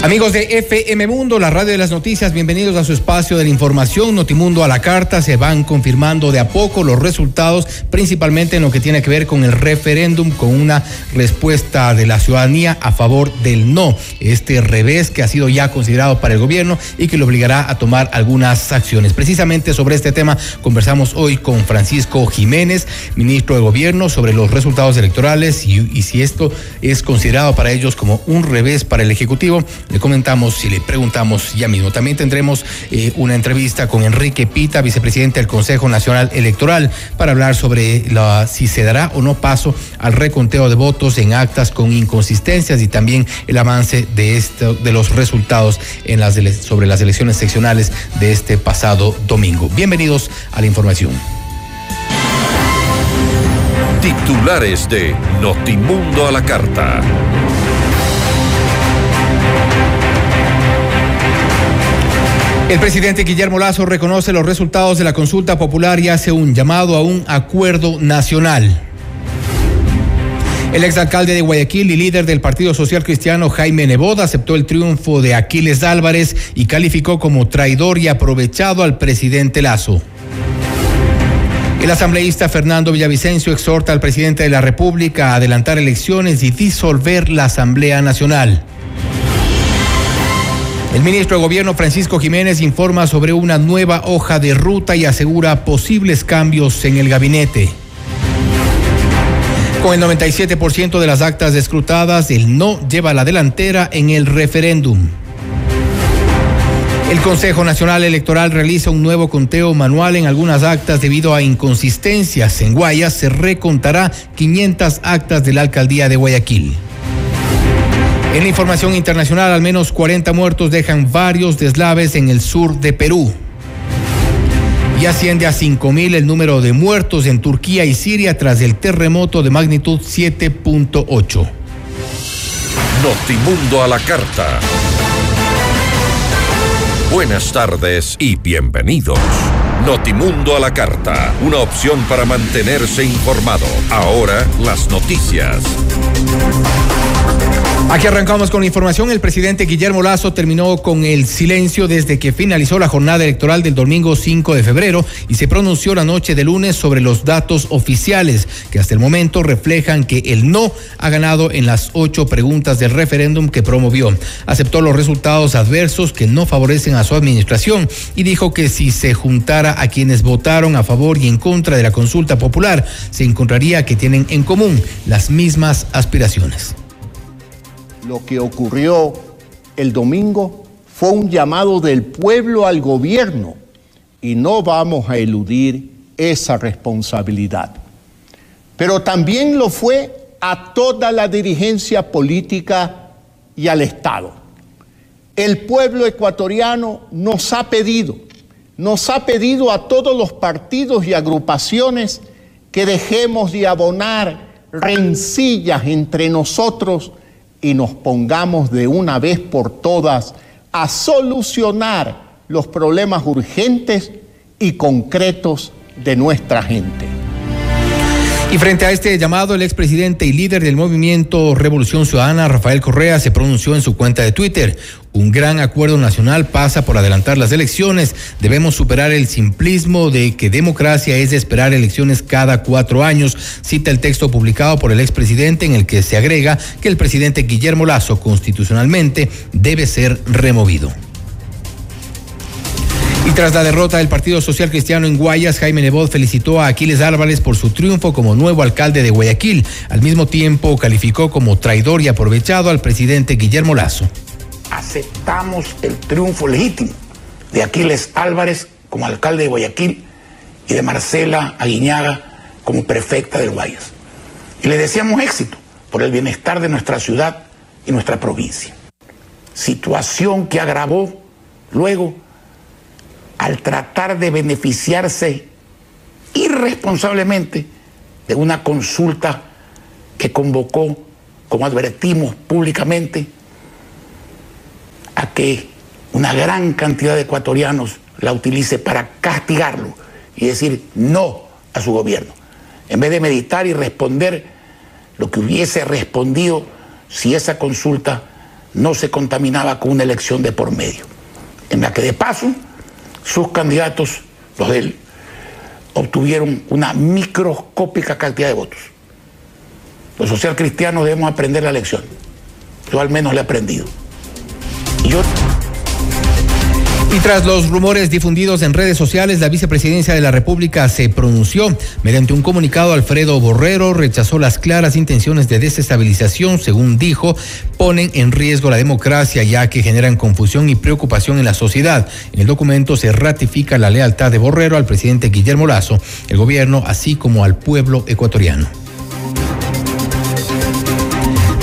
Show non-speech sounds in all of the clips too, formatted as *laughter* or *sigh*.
Amigos de FM Mundo, la radio de las noticias, bienvenidos a su espacio de la información. Notimundo a la carta, se van confirmando de a poco los resultados, principalmente en lo que tiene que ver con el referéndum, con una respuesta de la ciudadanía a favor del no. Este revés que ha sido ya considerado para el gobierno y que lo obligará a tomar algunas acciones. Precisamente sobre este tema conversamos hoy con Francisco Jiménez, ministro de Gobierno, sobre los resultados electorales y, si esto es considerado para ellos como un revés para el Ejecutivo le comentamos y le preguntamos ya mismo. También tendremos eh, una entrevista con Enrique Pita, vicepresidente del Consejo Nacional Electoral, para hablar sobre si se dará o no paso al reconteo de votos en actas con inconsistencias y también el avance de, los resultados sobre las elecciones seccionales de este pasado domingo. Bienvenidos a la información. Titulares de Notimundo a la Carta. El presidente Guillermo Lazo reconoce los resultados de la consulta popular y hace un llamado a un acuerdo nacional. El exalcalde de Guayaquil y líder del Partido Social Cristiano Jaime Neboda aceptó el triunfo de Aquiles Álvarez y calificó como traidor y aprovechado al presidente Lazo. El asambleísta Fernando Villavicencio exhorta al presidente de la República a adelantar elecciones y disolver la Asamblea Nacional. El ministro de Gobierno Francisco Jiménez informa sobre una nueva hoja de ruta y asegura posibles cambios en el gabinete. Con el 97% de las actas escrutadas, el no lleva la delantera en el referéndum. El Consejo Nacional Electoral realiza un nuevo conteo manual en algunas actas debido a inconsistencias. En Guayas se recontará 500 actas de la alcaldía de Guayaquil. En la información internacional, al menos 40 muertos dejan varios deslaves en el sur de Perú. Y asciende a 5.000 el número de muertos en Turquía y Siria tras el terremoto de magnitud 7.8. Notimundo a la carta. Buenas tardes y bienvenidos. Notimundo a la carta, una opción para mantenerse informado. Ahora las noticias. Aquí arrancamos con la información. El presidente Guillermo Lazo terminó con el silencio desde que finalizó la jornada electoral del domingo 5 de febrero y se pronunció la noche de lunes sobre los datos oficiales que hasta el momento reflejan que el no ha ganado en las ocho preguntas del referéndum que promovió. Aceptó los resultados adversos que no favorecen a su administración y dijo que si se juntara a quienes votaron a favor y en contra de la consulta popular, se encontraría que tienen en común las mismas aspiraciones. Lo que ocurrió el domingo fue un llamado del pueblo al gobierno y no vamos a eludir esa responsabilidad. Pero también lo fue a toda la dirigencia política y al Estado. El pueblo ecuatoriano nos ha pedido, nos ha pedido a todos los partidos y agrupaciones que dejemos de abonar rencillas entre nosotros y nos pongamos de una vez por todas a solucionar los problemas urgentes y concretos de nuestra gente. Y frente a este llamado, el expresidente y líder del movimiento Revolución Ciudadana, Rafael Correa, se pronunció en su cuenta de Twitter. Un gran acuerdo nacional pasa por adelantar las elecciones. Debemos superar el simplismo de que democracia es esperar elecciones cada cuatro años. Cita el texto publicado por el expresidente en el que se agrega que el presidente Guillermo Lazo constitucionalmente debe ser removido. Y tras la derrota del Partido Social Cristiano en Guayas, Jaime Nebot felicitó a Aquiles Álvarez por su triunfo como nuevo alcalde de Guayaquil. Al mismo tiempo, calificó como traidor y aprovechado al presidente Guillermo Lazo. Aceptamos el triunfo legítimo de Aquiles Álvarez como alcalde de Guayaquil y de Marcela Aguiñaga como prefecta de Guayas. Y le deseamos éxito por el bienestar de nuestra ciudad y nuestra provincia. Situación que agravó luego al tratar de beneficiarse irresponsablemente de una consulta que convocó, como advertimos públicamente, a que una gran cantidad de ecuatorianos la utilice para castigarlo y decir no a su gobierno, en vez de meditar y responder lo que hubiese respondido si esa consulta no se contaminaba con una elección de por medio, en la que de paso sus candidatos, los de él, obtuvieron una microscópica cantidad de votos. Los social cristianos debemos aprender la lección. Yo al menos la he aprendido. Y yo y tras los rumores difundidos en redes sociales, la vicepresidencia de la República se pronunció. Mediante un comunicado, Alfredo Borrero rechazó las claras intenciones de desestabilización, según dijo, ponen en riesgo la democracia ya que generan confusión y preocupación en la sociedad. En el documento se ratifica la lealtad de Borrero al presidente Guillermo Lazo, el gobierno, así como al pueblo ecuatoriano.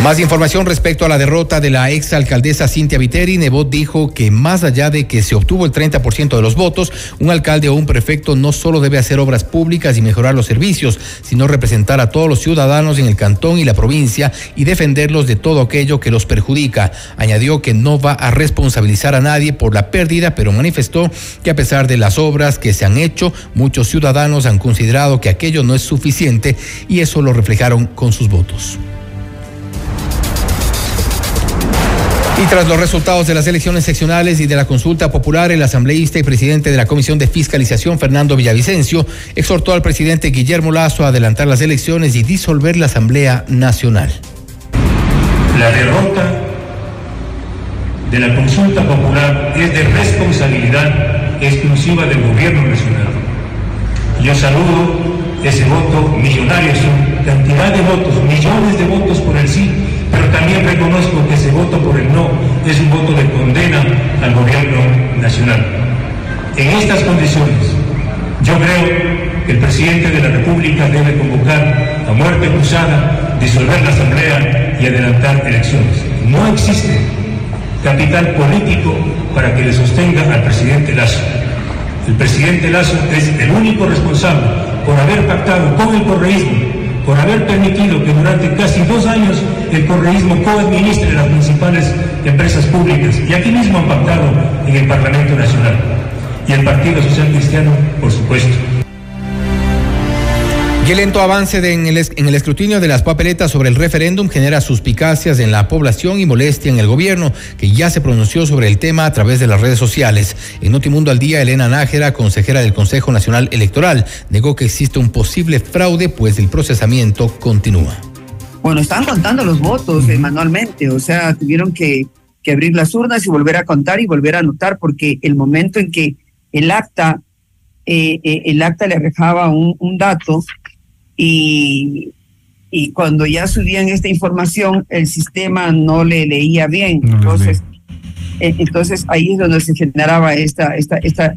Más información respecto a la derrota de la ex alcaldesa Cintia Viteri. Nebot dijo que más allá de que se obtuvo el 30% de los votos, un alcalde o un prefecto no solo debe hacer obras públicas y mejorar los servicios, sino representar a todos los ciudadanos en el cantón y la provincia y defenderlos de todo aquello que los perjudica. Añadió que no va a responsabilizar a nadie por la pérdida, pero manifestó que a pesar de las obras que se han hecho, muchos ciudadanos han considerado que aquello no es suficiente y eso lo reflejaron con sus votos. Y tras los resultados de las elecciones seccionales y de la consulta popular, el asambleísta y presidente de la Comisión de Fiscalización, Fernando Villavicencio, exhortó al presidente Guillermo Lazo a adelantar las elecciones y disolver la Asamblea Nacional. La derrota de la consulta popular es de responsabilidad exclusiva del gobierno nacional. Yo saludo ese voto millonario, su cantidad de votos, millones de votos por el sí también reconozco que ese voto por el no es un voto de condena al gobierno nacional. En estas condiciones, yo creo que el presidente de la República debe convocar a muerte cruzada, disolver la Asamblea y adelantar elecciones. No existe capital político para que le sostenga al presidente Lazo. El presidente Lazo es el único responsable por haber pactado con el correísmo por haber permitido que durante casi dos años el correísmo coadministre las principales empresas públicas y aquí mismo han pactado en el Parlamento Nacional y el Partido Social Cristiano, por supuesto. Y el lento avance en, el, escrutinio de las papeletas sobre el referéndum genera suspicacias en la población y molestia en el gobierno, que ya se pronunció sobre el tema a través de las redes sociales. En Notimundo al Día, Elena Nájera, consejera del Consejo Nacional Electoral, negó que existe un posible fraude, pues el procesamiento continúa. Bueno, están contando los votos eh, manualmente, o sea, tuvieron que, que abrir las urnas y volver a contar y volver a anotar, porque el momento en que el acta, eh, eh, el acta le arrojaba un, un dato, y, y cuando ya subían esta información, el sistema no le leía bien. entonces, eh, entonces ahí es donde se generaba esta, esta, esta,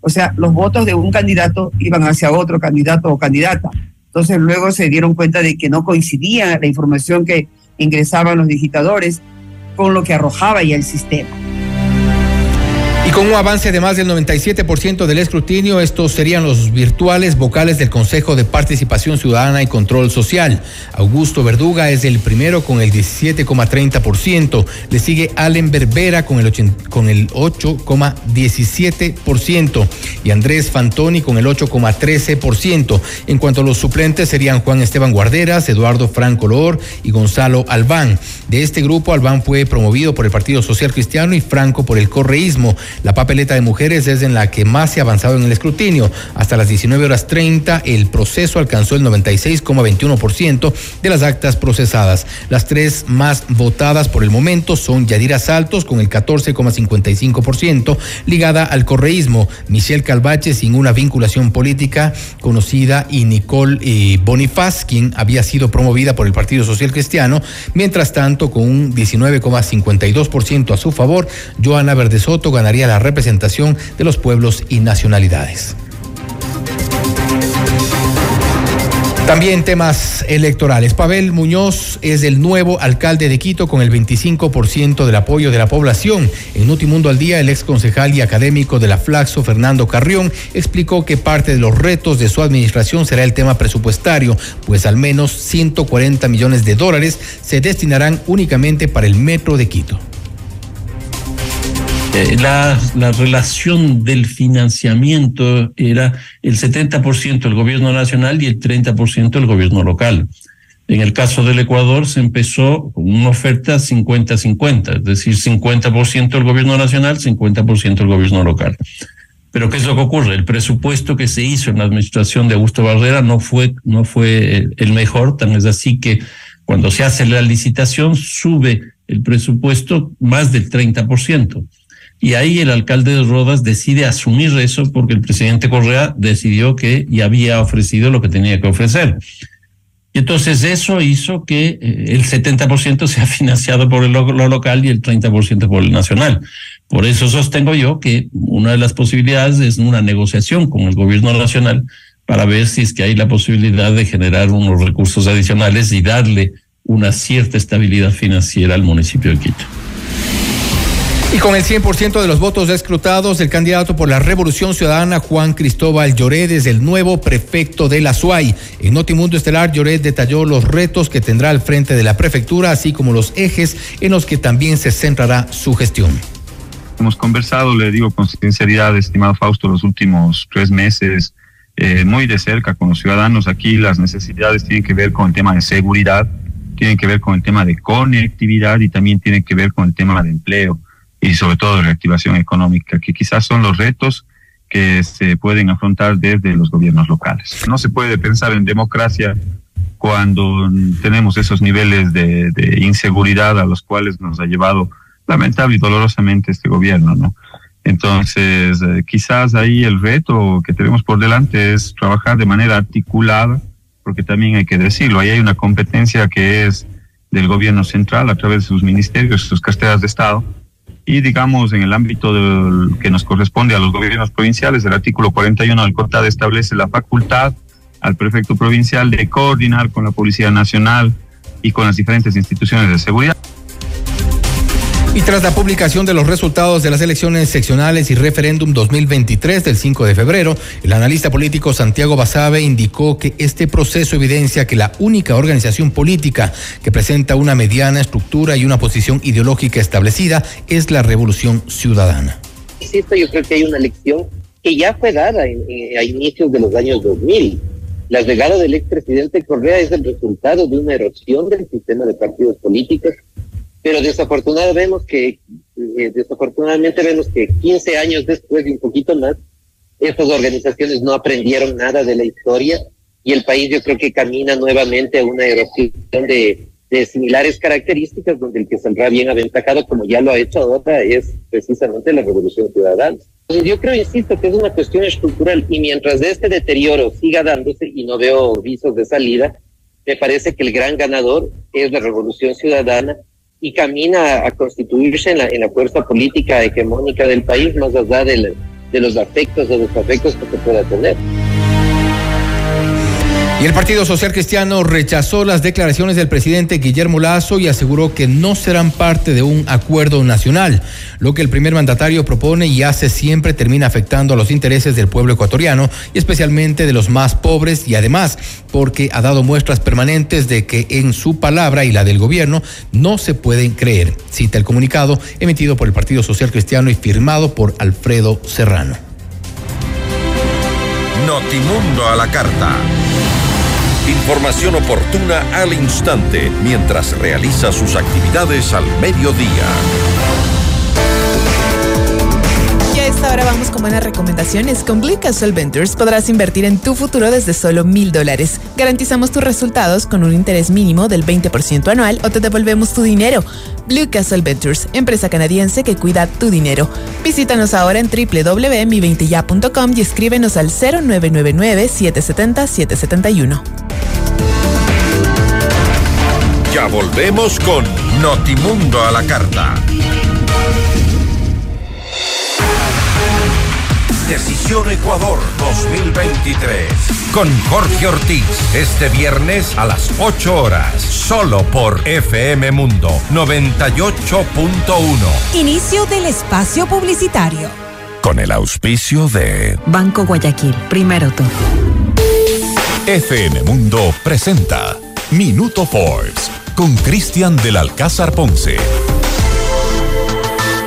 o sea, los votos de un candidato iban hacia otro candidato o candidata. Entonces luego se dieron cuenta de que no coincidía la información que ingresaban los digitadores con lo que arrojaba ya el sistema. Con un avance de más del 97% del escrutinio, estos serían los virtuales vocales del Consejo de Participación Ciudadana y Control Social. Augusto Verduga es el primero con el 17,30%. Le sigue Allen Berbera con el, con el 8,17% y Andrés Fantoni con el 8,13%. En cuanto a los suplentes serían Juan Esteban Guarderas, Eduardo Franco Lor y Gonzalo Albán. De este grupo, Albán fue promovido por el Partido Social Cristiano y Franco por el correísmo. La papeleta de mujeres es en la que más se ha avanzado en el escrutinio. Hasta las 19 horas 30, el proceso alcanzó el 96,21% de las actas procesadas. Las tres más votadas por el momento son Yadira Saltos con el 14,55%, ligada al correísmo, Michelle Calvache sin una vinculación política conocida y Nicole eh, Bonifaz, quien había sido promovida por el Partido Social Cristiano. Mientras tanto, con un 19,52% a su favor, Joana Verdesoto ganaría la representación de los pueblos y nacionalidades. También temas electorales. Pavel Muñoz es el nuevo alcalde de Quito con el 25% del apoyo de la población. En Notimundo al Día, el ex concejal y académico de la Flaxo, Fernando Carrión, explicó que parte de los retos de su administración será el tema presupuestario, pues al menos 140 millones de dólares se destinarán únicamente para el metro de Quito. Eh, la, la, relación del financiamiento era el 70% el gobierno nacional y el 30% el gobierno local. En el caso del Ecuador se empezó con una oferta 50-50, es decir, 50% el gobierno nacional, 50% el gobierno local. Pero ¿qué es lo que ocurre? El presupuesto que se hizo en la administración de Augusto Barrera no fue, no fue el mejor, tan es así que cuando se hace la licitación sube el presupuesto más del 30%. Y ahí el alcalde de Rodas decide asumir eso porque el presidente Correa decidió que ya había ofrecido lo que tenía que ofrecer. Y entonces eso hizo que eh, el 70% *laughs* sea financiado por lo, local y el 30% por el nacional. Por eso sostengo yo que una de las posibilidades es una negociación con el gobierno nacional para ver si es que hay la posibilidad de generar unos recursos adicionales y darle una cierta estabilidad financiera al municipio de Quito. Y con el 100% de los votos escrutados, el candidato por la Revolución Ciudadana, Juan Cristóbal Lloret, es el nuevo prefecto de la SUAY. En Notimundo Estelar, Lloret detalló los retos que tendrá al frente de la prefectura, así como los ejes en los que también se centrará su gestión. Hemos conversado, le digo con sinceridad, estimado Fausto, los últimos tres meses eh, muy de cerca con los ciudadanos. Aquí las necesidades tienen que ver con el tema de seguridad, tienen que ver con el tema de conectividad y también tienen que ver con el tema de empleo y sobre todo reactivación económica, que quizás son los retos que se pueden afrontar desde los gobiernos locales. No se puede pensar en democracia cuando tenemos esos niveles de, inseguridad a los cuales nos ha llevado lamentable y dolorosamente este gobierno, ¿no? Entonces, eh, quizás ahí el reto que tenemos por delante es trabajar de manera articulada, porque también hay que decirlo, ahí hay una competencia que es del gobierno central a través de sus ministerios, sus carteras de Estado, y digamos en el ámbito que nos corresponde a los gobiernos provinciales, el artículo 41 del COTAD establece la facultad al prefecto provincial de coordinar con la Policía Nacional y con las diferentes instituciones de seguridad. Y tras la publicación de los resultados de las elecciones seccionales y referéndum 2023 del 5 de febrero, el analista político Santiago Basabe indicó que este proceso evidencia que la única organización política que presenta una mediana estructura y una posición ideológica establecida es la Revolución Ciudadana. Insisto, yo creo que hay una elección que ya fue dada a inicios de los años 2000. La llegada del expresidente Correa es el resultado de una erosión del sistema de partidos políticos pero desafortunadamente vemos que, eh, desafortunadamente vemos que 15 años después y un poquito más, estas organizaciones no aprendieron nada de la historia y el país yo creo que camina nuevamente a una erosión de, de similares características donde el que saldrá bien aventajado, como ya lo ha hecho ahora, es precisamente la revolución ciudadana. Yo creo, insisto, que es una cuestión estructural y mientras este deterioro siga dándose y no veo visos de salida, me parece que el gran ganador es la revolución ciudadana y camina a constituirse en la, en la fuerza política hegemónica del país, más allá de, de los afectos o desafectos que se pueda tener. Y el Partido Social Cristiano rechazó las declaraciones del presidente Guillermo Lazo y aseguró que no serán parte de un acuerdo nacional. Lo que el primer mandatario propone y hace siempre termina afectando a los intereses del pueblo ecuatoriano y especialmente de los más pobres y además porque ha dado muestras permanentes de que en su palabra y la del gobierno no se pueden creer. Cita el comunicado emitido por el Partido Social Cristiano y firmado por Alfredo Serrano. Notimundo a la carta. Información oportuna al instante mientras realiza sus actividades al mediodía. Esta hora vamos con buenas recomendaciones. Con Blue Castle Ventures podrás invertir en tu futuro desde solo mil dólares. Garantizamos tus resultados con un interés mínimo del 20% anual o te devolvemos tu dinero. Blue Castle Ventures, empresa canadiense que cuida tu dinero. Visítanos ahora en www.mi20ya.com y escríbenos al 0999-770-771. Ya volvemos con Notimundo a la carta. Decisión Ecuador 2023. Con Jorge Ortiz. Este viernes a las 8 horas. Solo por FM Mundo 98.1. Inicio del espacio publicitario. Con el auspicio de Banco Guayaquil. Primero tú. FM Mundo presenta Minuto Forbes con Cristian del Alcázar Ponce.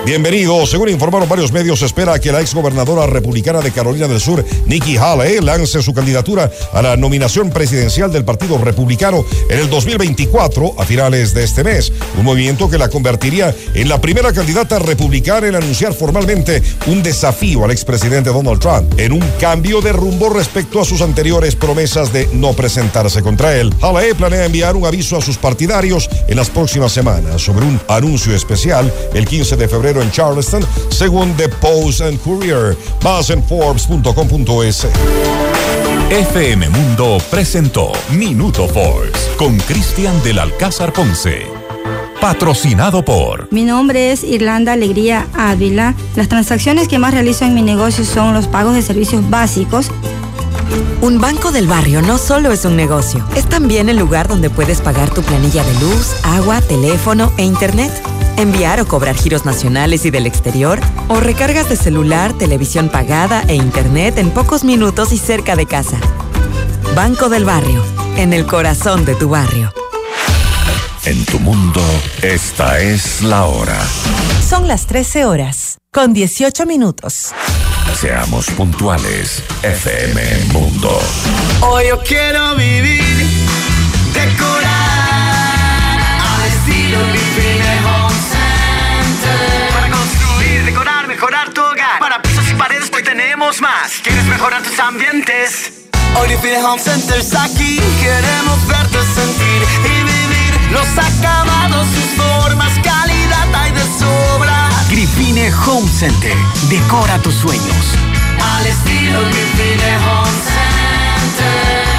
Bienvenidos. Según informaron varios medios, espera que la exgobernadora republicana de Carolina del Sur, Nikki Haley, lance su candidatura a la nominación presidencial del Partido Republicano en el 2024 a finales de este mes. Un movimiento que la convertiría en la primera candidata republicana en anunciar formalmente un desafío al expresidente Donald Trump en un cambio de rumbo respecto a sus anteriores promesas de no presentarse contra él. Haley planea enviar un aviso a sus partidarios en las próximas semanas sobre un anuncio especial el 15 de febrero en Charleston, según The Post and Courier. Más en Forbes.com.es. FM Mundo presentó Minuto Forbes con Cristian del Alcázar Ponce. Patrocinado por. Mi nombre es Irlanda Alegría Ávila. Las transacciones que más realizo en mi negocio son los pagos de servicios básicos. Un banco del barrio no solo es un negocio, es también el lugar donde puedes pagar tu planilla de luz, agua, teléfono e internet enviar o cobrar giros nacionales y del exterior, o recargas de celular, televisión pagada e internet en pocos minutos y cerca de casa. Banco del Barrio, en el corazón de tu barrio. En tu mundo, esta es la hora. Son las 13 horas, con 18 minutos. Seamos puntuales, FM Mundo. Hoy yo quiero vivir, decorar, al estilo Living Home Center. Para construir, decorar, mejorar tu hogar. Para pisos y paredes hoy tenemos más. ¿Quieres mejorar tus ambientes? Hoy Living Home Center está aquí. Queremos verte sentir los acabados, sus formas, calidad hay de sobra. Grifine Home Center. Decora tus sueños. Al estilo Grifine Home Center.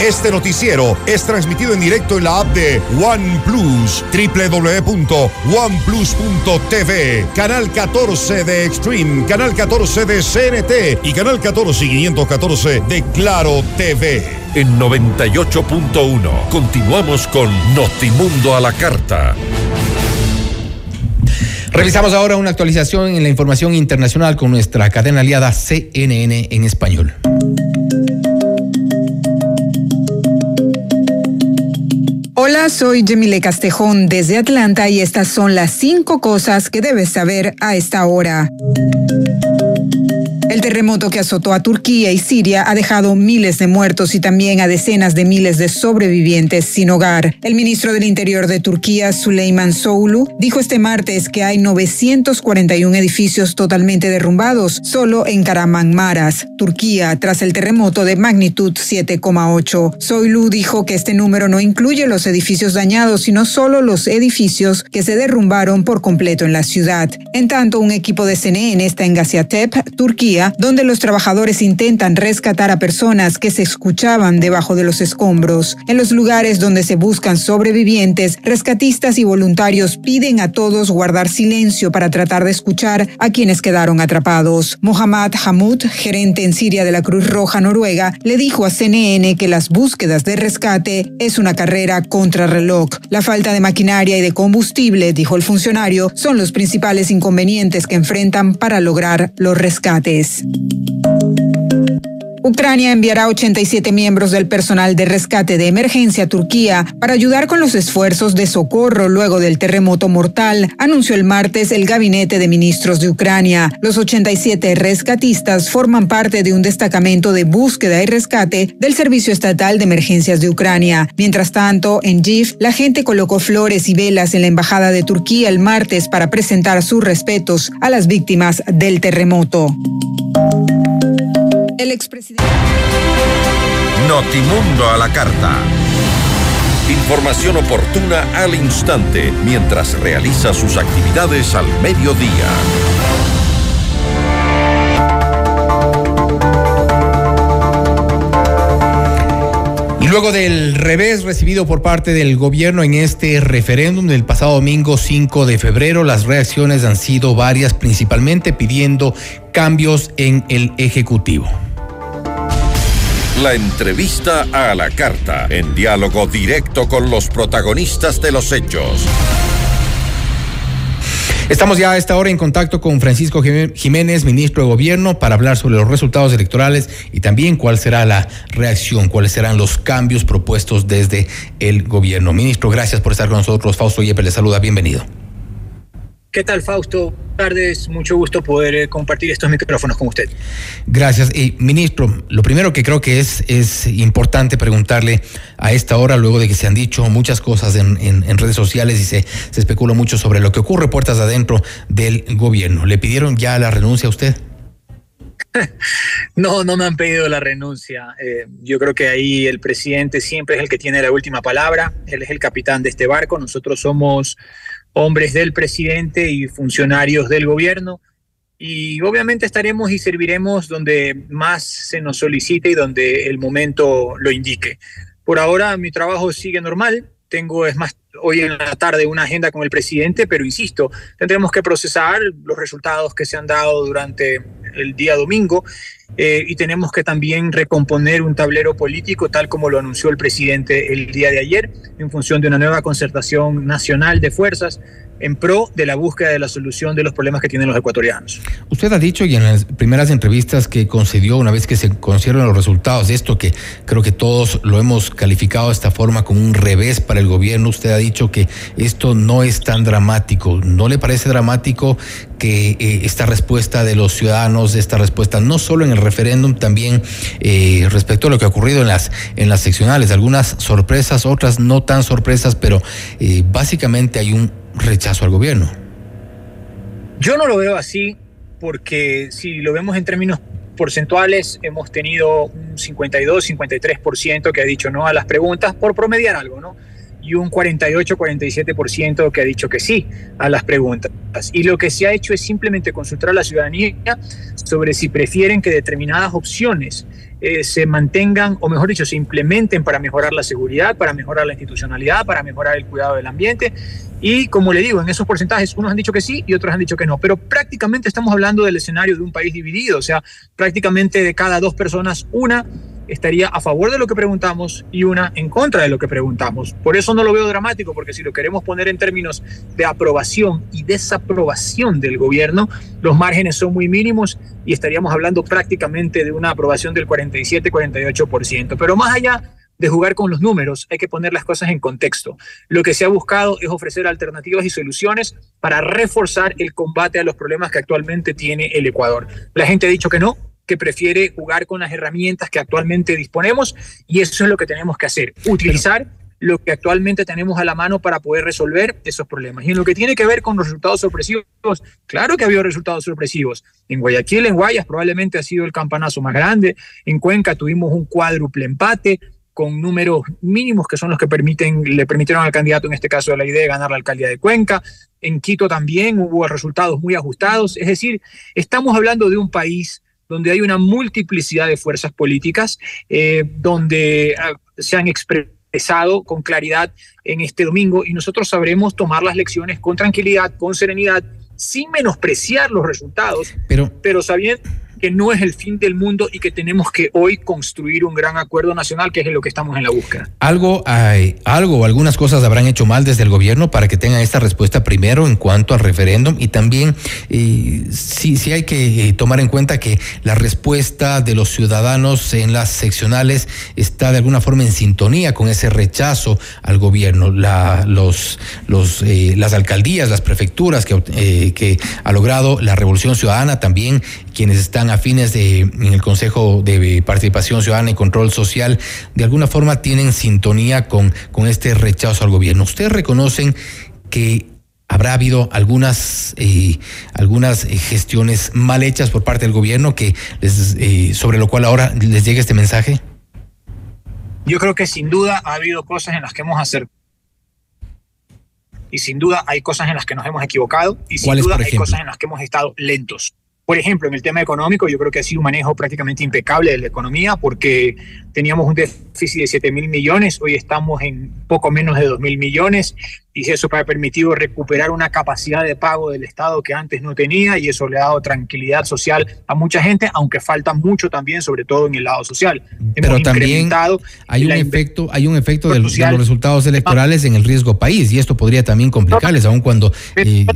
Este noticiero es transmitido en directo en la app de OnePlus, www.oneplus.tv, canal 14 de Extreme, canal 14 de CNT y canal 14 y 514 de Claro TV. En 98.1 continuamos con Notimundo a la carta. Revisamos ahora una actualización en la información internacional con nuestra cadena aliada CNN en español. Hola, soy Jemile Castejón desde Atlanta y estas son las cinco cosas que debes saber a esta hora. El terremoto que azotó a Turquía y Siria ha dejado miles de muertos y también a decenas de miles de sobrevivientes sin hogar. El ministro del Interior de Turquía, Süleyman Soulu, dijo este martes que hay 941 edificios totalmente derrumbados solo en Karamanmaras, Turquía, tras el terremoto de magnitud 7,8. Soulu dijo que este número no incluye los edificios dañados, sino solo los edificios que se derrumbaron por completo en la ciudad. En tanto, un equipo de CNN está en Gaziantep, Turquía, donde los trabajadores intentan rescatar a personas que se escuchaban debajo de los escombros. En los lugares donde se buscan sobrevivientes, rescatistas y voluntarios piden a todos guardar silencio para tratar de escuchar a quienes quedaron atrapados. Mohammad Hamoud, gerente en Siria de la Cruz Roja Noruega, le dijo a CNN que las búsquedas de rescate es una carrera contra reloj. La falta de maquinaria y de combustible, dijo el funcionario, son los principales inconvenientes que enfrentan para lograr los rescates. Música Ucrania enviará 87 miembros del personal de rescate de emergencia a Turquía para ayudar con los esfuerzos de socorro luego del terremoto mortal, anunció el martes el gabinete de ministros de Ucrania. Los 87 rescatistas forman parte de un destacamento de búsqueda y rescate del Servicio Estatal de Emergencias de Ucrania. Mientras tanto, en Gif, la gente colocó flores y velas en la embajada de Turquía el martes para presentar sus respetos a las víctimas del terremoto. El expresidente. Notimundo a la carta. Información oportuna al instante mientras realiza sus actividades al mediodía. Y luego del revés recibido por parte del gobierno en este referéndum del pasado domingo 5 de febrero, las reacciones han sido varias, principalmente pidiendo cambios en el Ejecutivo. La entrevista a la carta, en diálogo directo con los protagonistas de los hechos. Estamos ya a esta hora en contacto con Francisco Jiménez, ministro de Gobierno, para hablar sobre los resultados electorales y también cuál será la reacción, cuáles serán los cambios propuestos desde el gobierno. Ministro, gracias por estar con nosotros. Fausto Yepes le saluda, bienvenido. ¿Qué tal, Fausto? Buenas tardes, mucho gusto poder eh, compartir estos micrófonos con usted. Gracias. Y, ministro, lo primero que creo que es, es importante preguntarle a esta hora, luego de que se han dicho muchas cosas en, en, redes sociales y se, se especula mucho sobre lo que ocurre puertas adentro del gobierno. ¿Le pidieron ya la renuncia a usted? *laughs* No, no me han pedido la renuncia. Eh, yo creo que ahí el presidente siempre es el que tiene la última palabra. Él es el capitán de este barco. Nosotros somos hombres del presidente y funcionarios del gobierno. Y obviamente estaremos y serviremos donde más se nos solicite y donde el momento lo indique. Por ahora mi trabajo sigue normal. Tengo, es más, hoy en la tarde una agenda con el presidente, pero insisto, tendremos que procesar los resultados que se han dado durante el día domingo eh, y tenemos que también recomponer un tablero político tal como lo anunció el presidente el día de ayer en función de una nueva concertación nacional de fuerzas en pro de la búsqueda de la solución de los problemas que tienen los ecuatorianos. Usted ha dicho y en las primeras entrevistas que concedió una vez que se conocieron los resultados de esto, que creo que todos lo hemos calificado de esta forma como un revés para el gobierno, usted ha dicho que esto no es tan dramático. ¿No le parece dramático que eh, esta respuesta de los ciudadanos, esta respuesta no solo en el referéndum, también eh, respecto a lo que ha ocurrido en las, en las seccionales, algunas sorpresas, otras no tan sorpresas, pero eh, básicamente hay un rechazo al gobierno. Yo no lo veo así porque si lo vemos en términos porcentuales, hemos tenido un 52, 53% que ha dicho no a las preguntas por promediar algo, ¿no? Y un 48, 47% que ha dicho que sí a las preguntas. Y lo que se ha hecho es simplemente consultar a la ciudadanía sobre si prefieren que determinadas opciones eh, se mantengan, o mejor dicho, se implementen para mejorar la seguridad, para mejorar la institucionalidad, para mejorar el cuidado del ambiente. Y como le digo, en esos porcentajes unos han dicho que sí y otros han dicho que no, pero prácticamente estamos hablando del escenario de un país dividido, o sea, prácticamente de cada dos personas, una estaría a favor de lo que preguntamos y una en contra de lo que preguntamos. Por eso no lo veo dramático, porque si lo queremos poner en términos de aprobación y desaprobación del gobierno, los márgenes son muy mínimos y estaríamos hablando prácticamente de una aprobación del 47-48%. Pero más allá de jugar con los números, hay que poner las cosas en contexto. Lo que se ha buscado es ofrecer alternativas y soluciones para reforzar el combate a los problemas que actualmente tiene el Ecuador. La gente ha dicho que no, que prefiere jugar con las herramientas que actualmente disponemos y eso es lo que tenemos que hacer, utilizar lo que actualmente tenemos a la mano para poder resolver esos problemas. Y en lo que tiene que ver con los resultados sorpresivos, claro que ha habido resultados sorpresivos. En Guayaquil, en Guayas, probablemente ha sido el campanazo más grande. En Cuenca tuvimos un cuádruple empate con números mínimos que son los que permiten, le permitieron al candidato, en este caso de la idea, de ganar la alcaldía de Cuenca. En Quito también hubo resultados muy ajustados. Es decir, estamos hablando de un país donde hay una multiplicidad de fuerzas políticas, eh, donde ah, se han expresado con claridad en este domingo y nosotros sabremos tomar las lecciones con tranquilidad, con serenidad, sin menospreciar los resultados, pero, pero sabiendo que no es el fin del mundo y que tenemos que hoy construir un gran acuerdo nacional, que es lo que estamos en la búsqueda. Algo, hay, algo algunas cosas habrán hecho mal desde el gobierno para que tengan esta respuesta primero en cuanto al referéndum y también eh, sí, sí hay que eh, tomar en cuenta que la respuesta de los ciudadanos en las seccionales está de alguna forma en sintonía con ese rechazo al gobierno. Los, los, eh, las alcaldías, las prefecturas que, que ha logrado la Revolución Ciudadana, también quienes están afines de, en el Consejo de Participación Ciudadana y Control Social, de alguna forma tienen sintonía con, con este rechazo al gobierno. ¿Ustedes reconocen que habrá habido algunas, eh, algunas eh, gestiones mal hechas por parte del gobierno que eh, sobre lo cual ahora les llega este mensaje? Yo creo que sin duda ha habido cosas en las que hemos acertado y sin duda hay cosas en las que nos hemos equivocado y sin duda hay cosas en las que hemos estado lentos. Por ejemplo, en el tema económico, yo creo que ha sido un manejo prácticamente impecable de la economía porque teníamos un déficit de 7 mil millones, hoy estamos en poco menos de 2 mil millones y eso ha permitido recuperar una capacidad de pago del Estado que antes no tenía y eso le ha dado tranquilidad social a mucha gente, aunque falta mucho también, sobre todo en el lado social. Pero también hay un efecto, hay un efecto de, los resultados electorales en el riesgo país y esto podría también complicarles, aun cuando... Eh,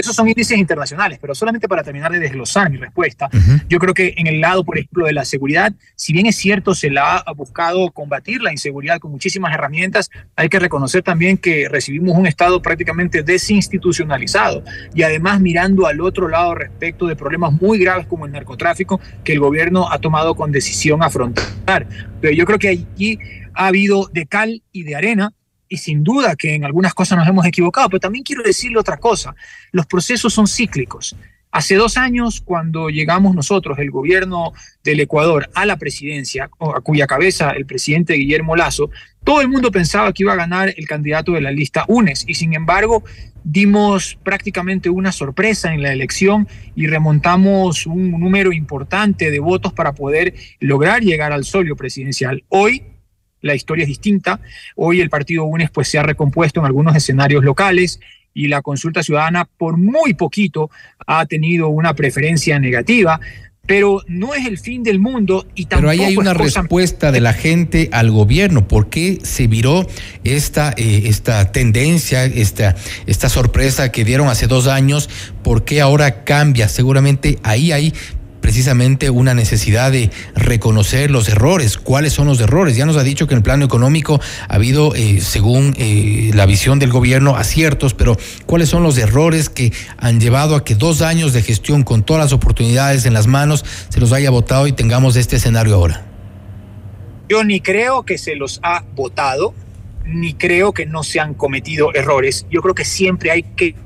esos son índices internacionales, pero solamente para terminar de desglosar mi respuesta, yo creo que en el lado, por ejemplo, de la seguridad, si bien es cierto, se la ha buscado combatir la inseguridad con muchísimas herramientas, hay que reconocer también que recibimos un Estado prácticamente desinstitucionalizado y además mirando al otro lado respecto de problemas muy graves como el narcotráfico que el gobierno ha tomado con decisión afrontar. Pero yo creo que allí ha habido de cal y de arena y sin duda que en algunas cosas nos hemos equivocado, pero también quiero decirle otra cosa, los procesos son cíclicos. Hace dos años, cuando llegamos nosotros, el gobierno del Ecuador, a la presidencia, a cuya cabeza el presidente Guillermo Lazo, todo el mundo pensaba que iba a ganar el candidato de la lista UNES y sin embargo dimos prácticamente una sorpresa en la elección y remontamos un número importante de votos para poder lograr llegar al solio presidencial. Hoy la historia es distinta. Hoy el partido UNES pues, se ha recompuesto en algunos escenarios locales y la consulta ciudadana por muy poquito ha tenido una preferencia negativa. Pero no es el fin del mundo y tampoco. Pero ahí hay una respuesta de la gente al gobierno. ¿Por qué se viró esta, eh, esta tendencia, esta, esta sorpresa que dieron hace dos años? ¿Por qué ahora cambia? Seguramente ahí hay precisamente una necesidad de reconocer los errores. ¿Cuáles son los errores? Ya nos ha dicho que en el plano económico ha habido, eh, según eh, la visión del gobierno, aciertos, pero ¿cuáles son los errores que han llevado a que dos años de gestión con todas las oportunidades en las manos se los haya votado y tengamos este escenario ahora? Yo ni creo que se los ha votado, ni creo que no se han cometido errores. Yo creo que siempre hay que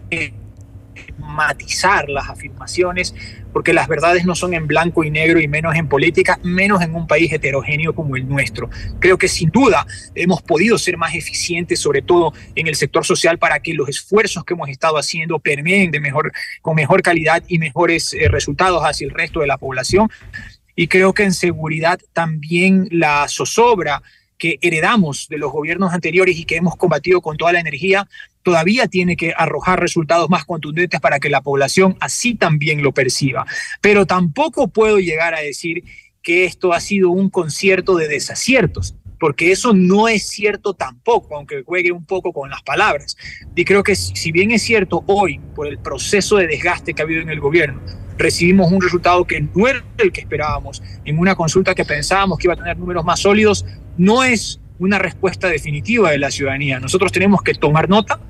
matizar las afirmaciones, porque las verdades no son en blanco y negro y menos en política, menos en un país heterogéneo como el nuestro. Creo que sin duda hemos podido ser más eficientes, sobre todo en el sector social, para que los esfuerzos que hemos estado haciendo permeen de mejor, con mejor calidad y mejores eh, resultados hacia el resto de la población. Y creo que en seguridad también la zozobra que heredamos de los gobiernos anteriores y que hemos combatido con toda la energía, todavía tiene que arrojar resultados más contundentes para que la población así también lo perciba. Pero tampoco puedo llegar a decir que esto ha sido un concierto de desaciertos porque eso no es cierto tampoco, aunque juegue un poco con las palabras. Y creo que si bien es cierto hoy, por el proceso de desgaste que ha habido en el gobierno, recibimos un resultado que no era el que esperábamos, en una consulta que pensábamos que iba a tener números más sólidos, no es una respuesta definitiva de la ciudadanía. Nosotros tenemos que tomar nota,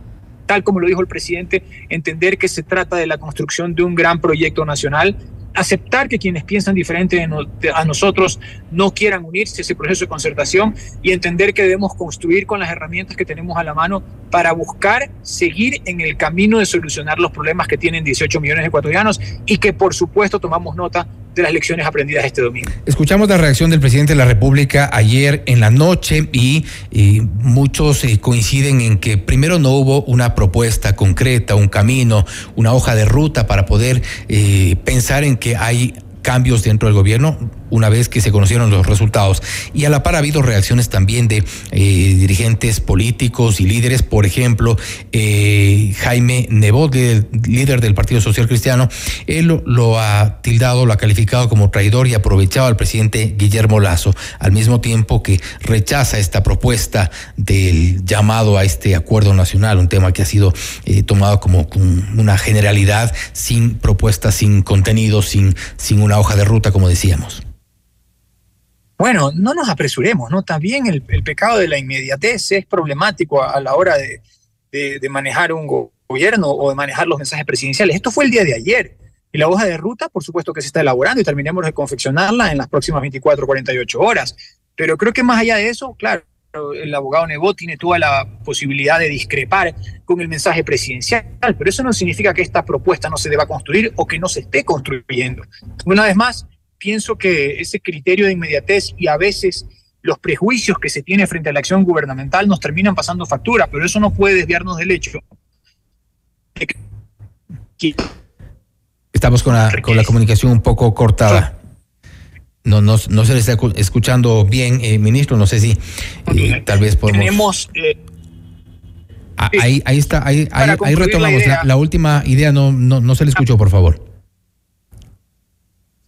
tal como lo dijo el presidente, entender que se trata de la construcción de un gran proyecto nacional, aceptar que quienes piensan diferente a nosotros no quieran unirse a ese proceso de concertación y entender que debemos construir con las herramientas que tenemos a la mano para buscar seguir en el camino de solucionar los problemas que tienen 18 millones de ecuatorianos y que por supuesto tomamos nota de las lecciones aprendidas este domingo. Escuchamos la reacción del presidente de la República ayer en la noche y, muchos eh, coinciden en que primero no hubo una propuesta concreta, un camino, una hoja de ruta para poder eh, pensar en que hay cambios dentro del gobierno una vez que se conocieron los resultados. Y a la par ha habido reacciones también de eh, dirigentes políticos y líderes, por ejemplo, eh, Jaime Nebot, líder del Partido Social Cristiano, él lo, ha tildado, lo ha calificado como traidor y aprovechado al presidente Guillermo Lazo, al mismo tiempo que rechaza esta propuesta del llamado a este acuerdo nacional, un tema que ha sido eh, tomado como, una generalidad sin propuesta, sin contenido, sin, sin una hoja de ruta, como decíamos. Bueno, no nos apresuremos, ¿no? También el, pecado de la inmediatez es problemático a, la hora de, manejar un gobierno o de manejar los mensajes presidenciales. Esto fue el día de ayer. Y la hoja de ruta, por supuesto que se está elaborando y terminemos de confeccionarla en las próximas 24, 48 horas. Pero creo que más allá de eso, claro, el abogado Nebot tiene toda la posibilidad de discrepar con el mensaje presidencial, pero eso no significa que esta propuesta no se deba construir o que no se esté construyendo. Una vez más, pienso que ese criterio de inmediatez y a veces los prejuicios que se tiene frente a la acción gubernamental nos terminan pasando factura, pero eso no puede desviarnos del hecho. Estamos con la, con la comunicación un poco cortada. No, no, no se le está escuchando bien, eh, ministro. No sé si eh, tal vez podemos. Tenemos. Eh, ah, ahí, ahí está, ahí, ahí, retomamos. La, última idea no, no, no se le escuchó, por favor.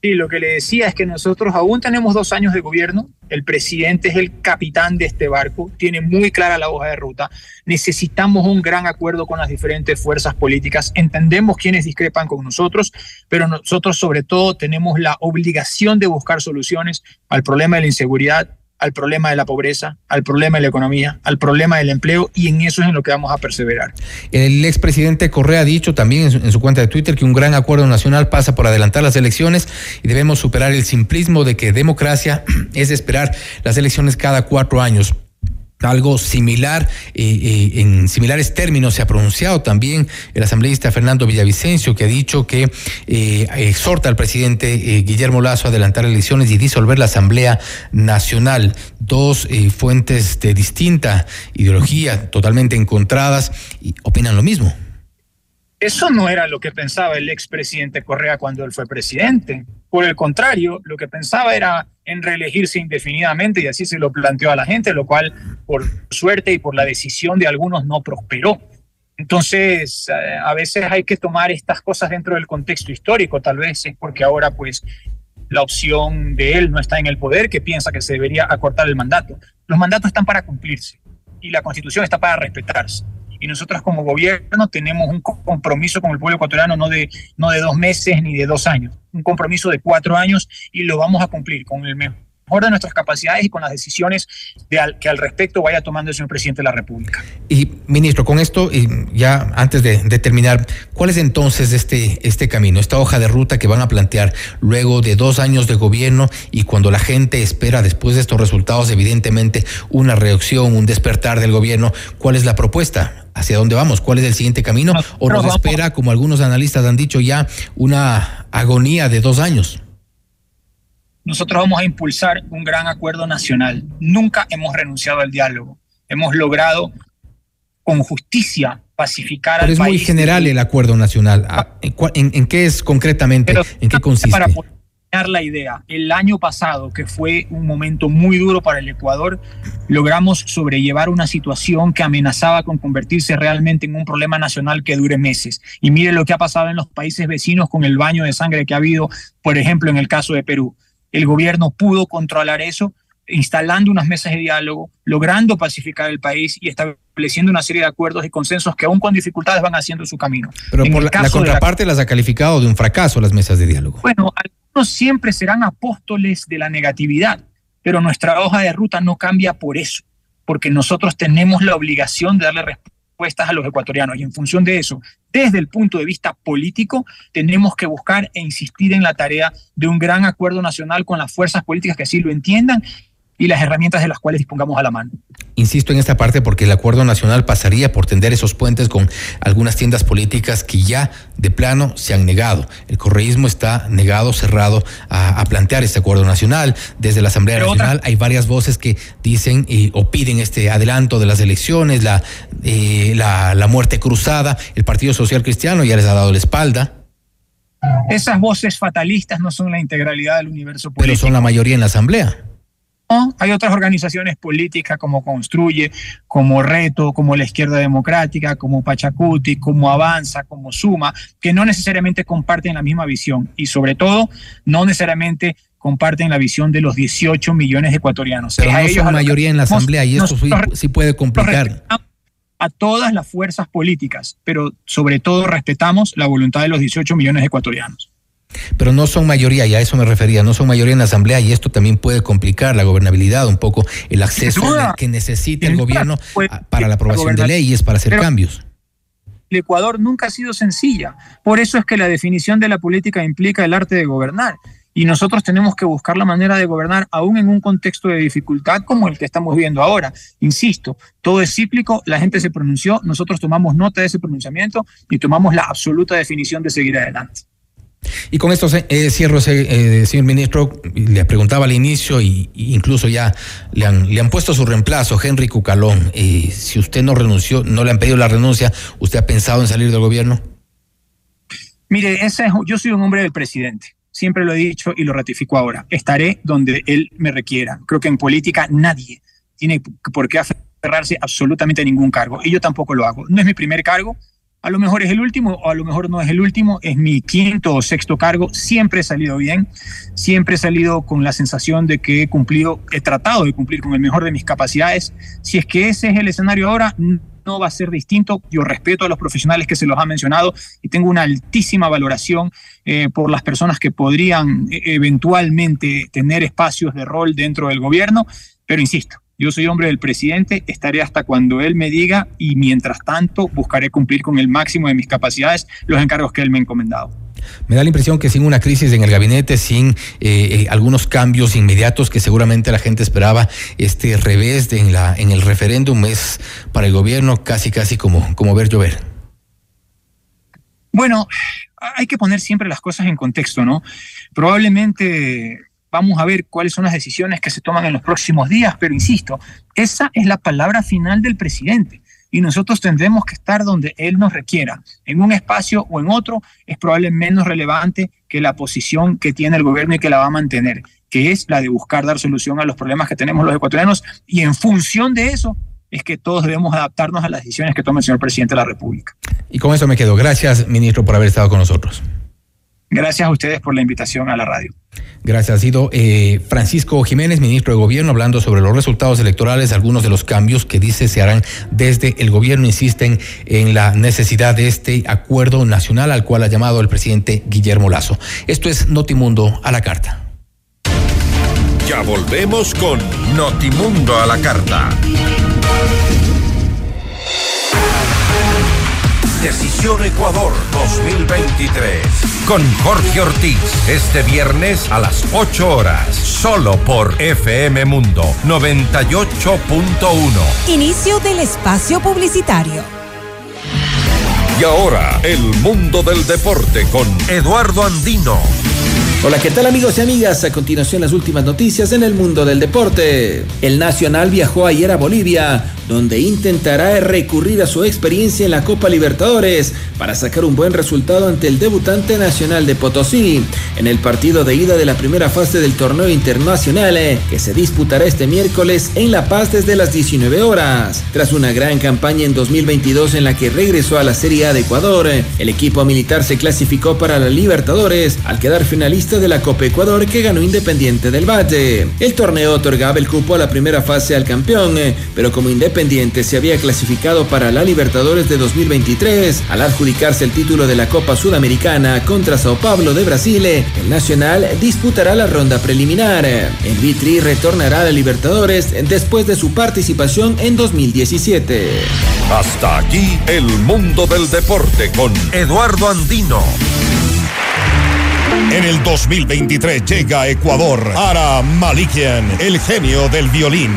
Sí, lo que le decía es que nosotros aún tenemos dos años de gobierno, el presidente es el capitán de este barco, tiene muy clara la hoja de ruta, necesitamos un gran acuerdo con las diferentes fuerzas políticas, entendemos quienes discrepan con nosotros, pero nosotros sobre todo tenemos la obligación de buscar soluciones al problema de la inseguridad, al problema de la pobreza, al problema de la economía, al problema del empleo y en eso es en lo que vamos a perseverar. El expresidente Correa ha dicho también en su, cuenta de Twitter que un gran acuerdo nacional pasa por adelantar las elecciones y debemos superar el simplismo de que democracia *clears throat* es esperar las elecciones cada cuatro años. Algo similar, eh, eh, en similares términos se ha pronunciado también el asambleísta Fernando Villavicencio, que ha dicho que eh, exhorta al presidente Guillermo Lazo a adelantar elecciones y disolver la Asamblea Nacional. Dos fuentes de distinta ideología, totalmente encontradas, opinan lo mismo. Eso no era lo que pensaba el expresidente Correa cuando él fue presidente. Por el contrario, lo que pensaba era en reelegirse indefinidamente y así se lo planteó a la gente, lo cual por suerte y por la decisión de algunos no prosperó. Entonces, eh, a veces hay que tomar estas cosas dentro del contexto histórico, tal vez es porque ahora pues la opción de él no está en el poder, que piensa que se debería acortar el mandato. Los mandatos están para cumplirse y la constitución está para respetarse y nosotros como gobierno tenemos un compromiso con el pueblo ecuatoriano no de, no de dos meses ni de dos años, un compromiso de cuatro años y lo vamos a cumplir con el mejor de nuestras capacidades y con las decisiones de que al respecto vaya tomando el señor presidente de la República. Y ministro, con esto, y ya antes de, terminar, ¿cuál es entonces este, este camino, esta hoja de ruta que van a plantear luego de dos años de gobierno y cuando la gente espera después de estos resultados, evidentemente, una reacción, un despertar del gobierno? ¿Cuál es la propuesta? hacia dónde vamos, cuál es el siguiente camino, o nos espera, como algunos analistas han dicho ya, una agonía de dos años. Nosotros vamos a impulsar un gran acuerdo nacional. Nunca hemos renunciado al diálogo. Hemos logrado con justicia pacificar Pero es muy general el acuerdo nacional. Ah, ¿En, qué es concretamente? ¿En qué consiste? la idea, el año pasado, que fue un momento muy duro para el Ecuador, logramos sobrellevar una situación que amenazaba con convertirse realmente en un problema nacional que dure meses. Y mire lo que ha pasado en los países vecinos con el baño de sangre que ha habido, por ejemplo, en el caso de Perú. El gobierno pudo controlar eso instalando unas mesas de diálogo, logrando pacificar el país y estableciendo una serie de acuerdos y consensos que aún con dificultades van haciendo su camino. Pero por la, contraparte las ha calificado de un fracaso las mesas de diálogo. Bueno, algunos siempre serán apóstoles de la negatividad, pero nuestra hoja de ruta no cambia por eso, porque nosotros tenemos la obligación de darle a los ecuatorianos y en función de eso, desde el punto de vista político, tenemos que buscar e insistir en la tarea de un gran acuerdo nacional con las fuerzas políticas que así lo entiendan y las herramientas de las cuales dispongamos a la mano. Insisto en esta parte porque el acuerdo nacional pasaría por tender esos puentes con algunas tiendas políticas que ya de plano se han negado. El correísmo está negado, cerrado a, plantear este acuerdo nacional. Desde la Asamblea Nacional hay varias voces que dicen o piden este adelanto de las elecciones, la, eh, la, la muerte cruzada. El Partido Social Cristiano ya les ha dado la espalda. Esas voces fatalistas no son la integralidad del universo político. Pero son la mayoría en la Asamblea. Hay otras organizaciones políticas como Construye, como Reto, como la Izquierda Democrática, como Pachacuti, como Avanza, como Suma, que no necesariamente comparten la misma visión y sobre todo no necesariamente comparten la visión de los 18 millones de ecuatorianos. Pero no son mayoría en la Asamblea y eso sí puede complicar. A todas las fuerzas políticas, pero sobre todo respetamos la voluntad de los 18 millones de ecuatorianos. Pero no son mayoría, y a eso me refería, no son mayoría en la Asamblea y esto también puede complicar la gobernabilidad, un poco el acceso que necesita el gobierno para la aprobación de leyes, para hacer cambios. El Ecuador nunca ha sido sencilla, por eso es que la definición de la política implica el arte de gobernar. Y nosotros tenemos que buscar la manera de gobernar aún en un contexto de dificultad como el que estamos viendo ahora. Insisto, todo es cíclico, la gente se pronunció, nosotros tomamos nota de ese pronunciamiento y tomamos la absoluta definición de seguir adelante. Y con esto eh, cierro, eh, señor ministro, le preguntaba al inicio y, incluso ya le han, le han puesto su reemplazo, Henry Cucalón. Eh, si usted no renunció, no le han pedido la renuncia, ¿usted ha pensado en salir del gobierno? Mire, ese yo soy un hombre del presidente. Siempre lo he dicho y lo ratifico ahora. Estaré donde él me requiera. Creo que en política nadie tiene por qué aferrarse absolutamente a ningún cargo. Y yo tampoco lo hago. No es mi primer cargo, a lo mejor es el último o a lo mejor no es el último, es mi quinto o sexto cargo, siempre he salido bien, siempre he salido con la sensación de que he cumplido, he tratado de cumplir con el mejor de mis capacidades. Si es que ese es el escenario ahora, no va a ser distinto. Yo respeto a los profesionales que se los ha mencionado y tengo una altísima valoración eh, por las personas que podrían eh, eventualmente tener espacios de rol dentro del gobierno, pero insisto, yo soy hombre del presidente, estaré hasta cuando él me diga y mientras tanto buscaré cumplir con el máximo de mis capacidades los encargos que él me ha encomendado. Me da la impresión que sin una crisis en el gabinete, sin eh, eh, algunos cambios inmediatos que seguramente la gente esperaba, este revés de en, la, en el referéndum es para el gobierno casi, casi como, como ver llover. Bueno, hay que poner siempre las cosas en contexto, ¿no? Probablemente Vamos a ver cuáles son las decisiones que se toman en los próximos días, pero insisto, esa es la palabra final del presidente y nosotros tendremos que estar donde él nos requiera. En un espacio o en otro es probablemente menos relevante que la posición que tiene el gobierno y que la va a mantener, que es la de buscar dar solución a los problemas que tenemos los ecuatorianos y en función de eso es que todos debemos adaptarnos a las decisiones que tome el señor presidente de la República. Y con eso me quedo. Gracias, ministro, por haber estado con nosotros. Gracias a ustedes por la invitación a la radio. Gracias. Ha sido eh, Francisco Jiménez, ministro de Gobierno, hablando sobre los resultados electorales, algunos de los cambios que dice se harán desde el gobierno. Insisten en la necesidad de este acuerdo nacional al cual ha llamado el presidente Guillermo Lazo. Esto es Notimundo a la carta. Ya volvemos con Notimundo a la carta. Decisión Ecuador 2023. Con Jorge Ortiz. Este viernes a las 8 horas. Solo por FM Mundo 98.1. Inicio del espacio publicitario. Y ahora, el mundo del deporte con Eduardo Andino. Hola, ¿qué tal amigos y amigas? A continuación las últimas noticias en el mundo del deporte. El Nacional viajó ayer a Bolivia, donde intentará recurrir a su experiencia en la Copa Libertadores para sacar un buen resultado ante el debutante nacional de Potosí en el partido de ida de la primera fase del torneo internacional eh, que se disputará este miércoles en La Paz desde las 19 horas. Tras una gran campaña en 2022 en la que regresó a la Serie A de Ecuador, eh, el equipo militar se clasificó para la Libertadores al quedar finalista de la Copa Ecuador que ganó Independiente del Valle. El torneo otorgaba el cupo a la primera fase al campeón, eh, pero como Independiente se había clasificado para la Libertadores de 2023, al adjudicarse el título de la Copa Sudamericana contra Sao Paulo de Brasil, el Nacional disputará la ronda preliminar. El Vitri retornará a la Libertadores después de su participación en 2017. Hasta aquí el mundo del deporte con Eduardo Andino. En el 2023 llega Ecuador Ara Malikian, el genio del violín.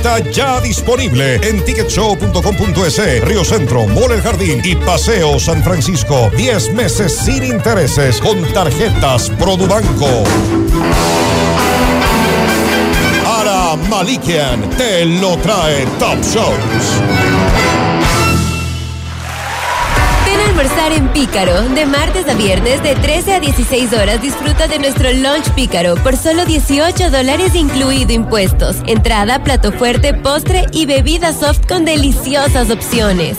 Preventa ya disponible en ticketshow.com.es, Río Centro, Mall El Jardín y Paseo San Francisco. 10 meses sin intereses con tarjetas Produbanco. Ara Malikian te lo trae Top Shows. Almorzar en Pícaro. De martes a viernes, de 13 a 16 horas, disfruta de nuestro lunch Pícaro por solo 18 dólares incluido impuestos. Entrada, plato fuerte, postre y bebida soft con deliciosas opciones.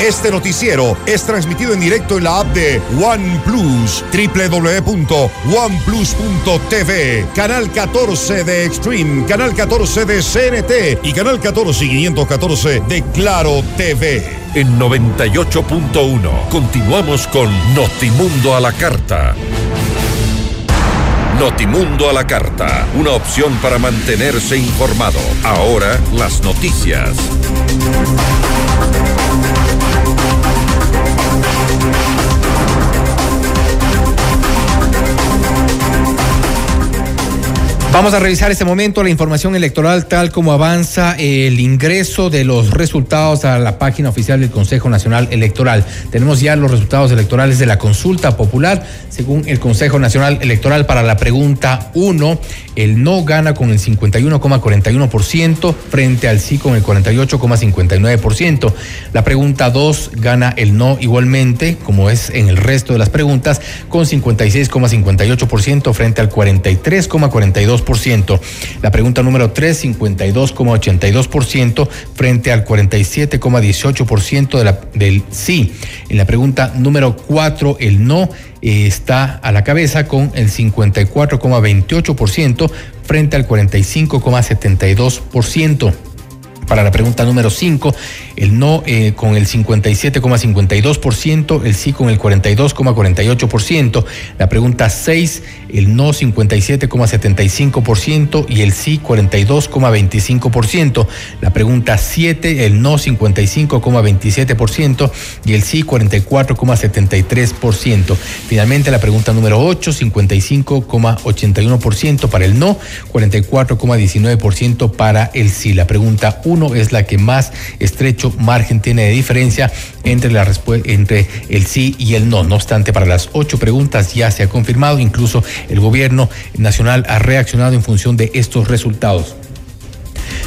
Este noticiero es transmitido en directo en la app de OnePlus, www.oneplus.tv, canal 14 de Extreme, canal 14 de CNT y canal 14 y 514 de Claro TV. En 98.1 continuamos con Notimundo a la carta. Notimundo a la carta, una opción para mantenerse informado. Ahora las noticias. Vamos a revisar este momento la información electoral tal como avanza el ingreso de los resultados a la página oficial del Consejo Nacional Electoral. Tenemos ya los resultados electorales de la consulta popular. Según el Consejo Nacional Electoral para la pregunta 1, el no gana con el 51,41% frente al sí con el 48,59%. La pregunta 2 gana el no igualmente, como es en el resto de las preguntas, con 56,58% frente al 43,42%. La pregunta número 3, 52,82% frente al 47,18% de del sí. En la pregunta número 4, el no eh, está a la cabeza con el 54,28% frente al 45,72%. Para la pregunta número 5, el no eh, con el 57,52%, el sí con el 42,48%. La pregunta 6, el no 57,75% y el sí 42,25%. La pregunta 7, el no 55,27% y el sí 44,73%. Finalmente la pregunta número 8, 55,81% para el no, 44,19% para el sí. La pregunta 1 es la que más margen tiene de diferencia entre, la entre el sí y el no. No obstante, para las ocho preguntas ya se ha confirmado, incluso el gobierno nacional ha reaccionado en función de estos resultados.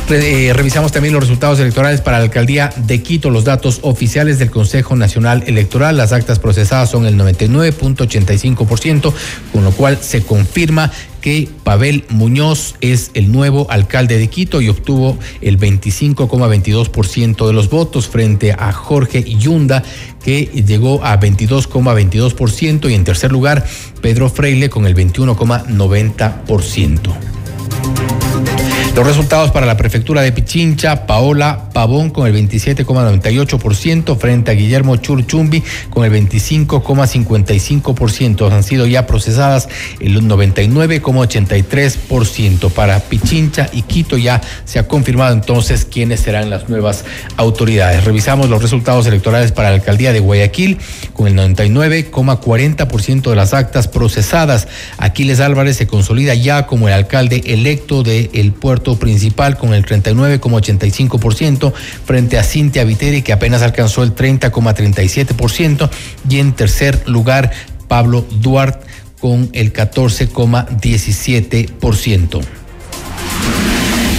Eh, revisamos también los resultados electorales para la alcaldía de Quito, los datos oficiales del Consejo Nacional Electoral. Las actas procesadas son el 99.85%, con lo cual se confirma que Pavel Muñoz es el nuevo alcalde de Quito y obtuvo el 25,22% de los votos frente a Jorge Yunda, que llegó a 22,22% y en tercer lugar Pedro Freile con el 21,90%. Los resultados para la prefectura de Pichincha, Paola Pavón con el 27,98% frente a Guillermo Churchumbi con el 25,55%. Han sido ya procesadas el 99,83%. Para Pichincha y Quito ya se ha confirmado entonces quiénes serán las nuevas autoridades. Revisamos los resultados electorales para la alcaldía de Guayaquil con el 99,40% de las actas procesadas. Aquiles Álvarez se consolida ya como el alcalde electo del puerto principal con el 39,85% frente a Cintia Viteri que apenas alcanzó el 30,37% y en tercer lugar Pablo Duarte con el 14,17%.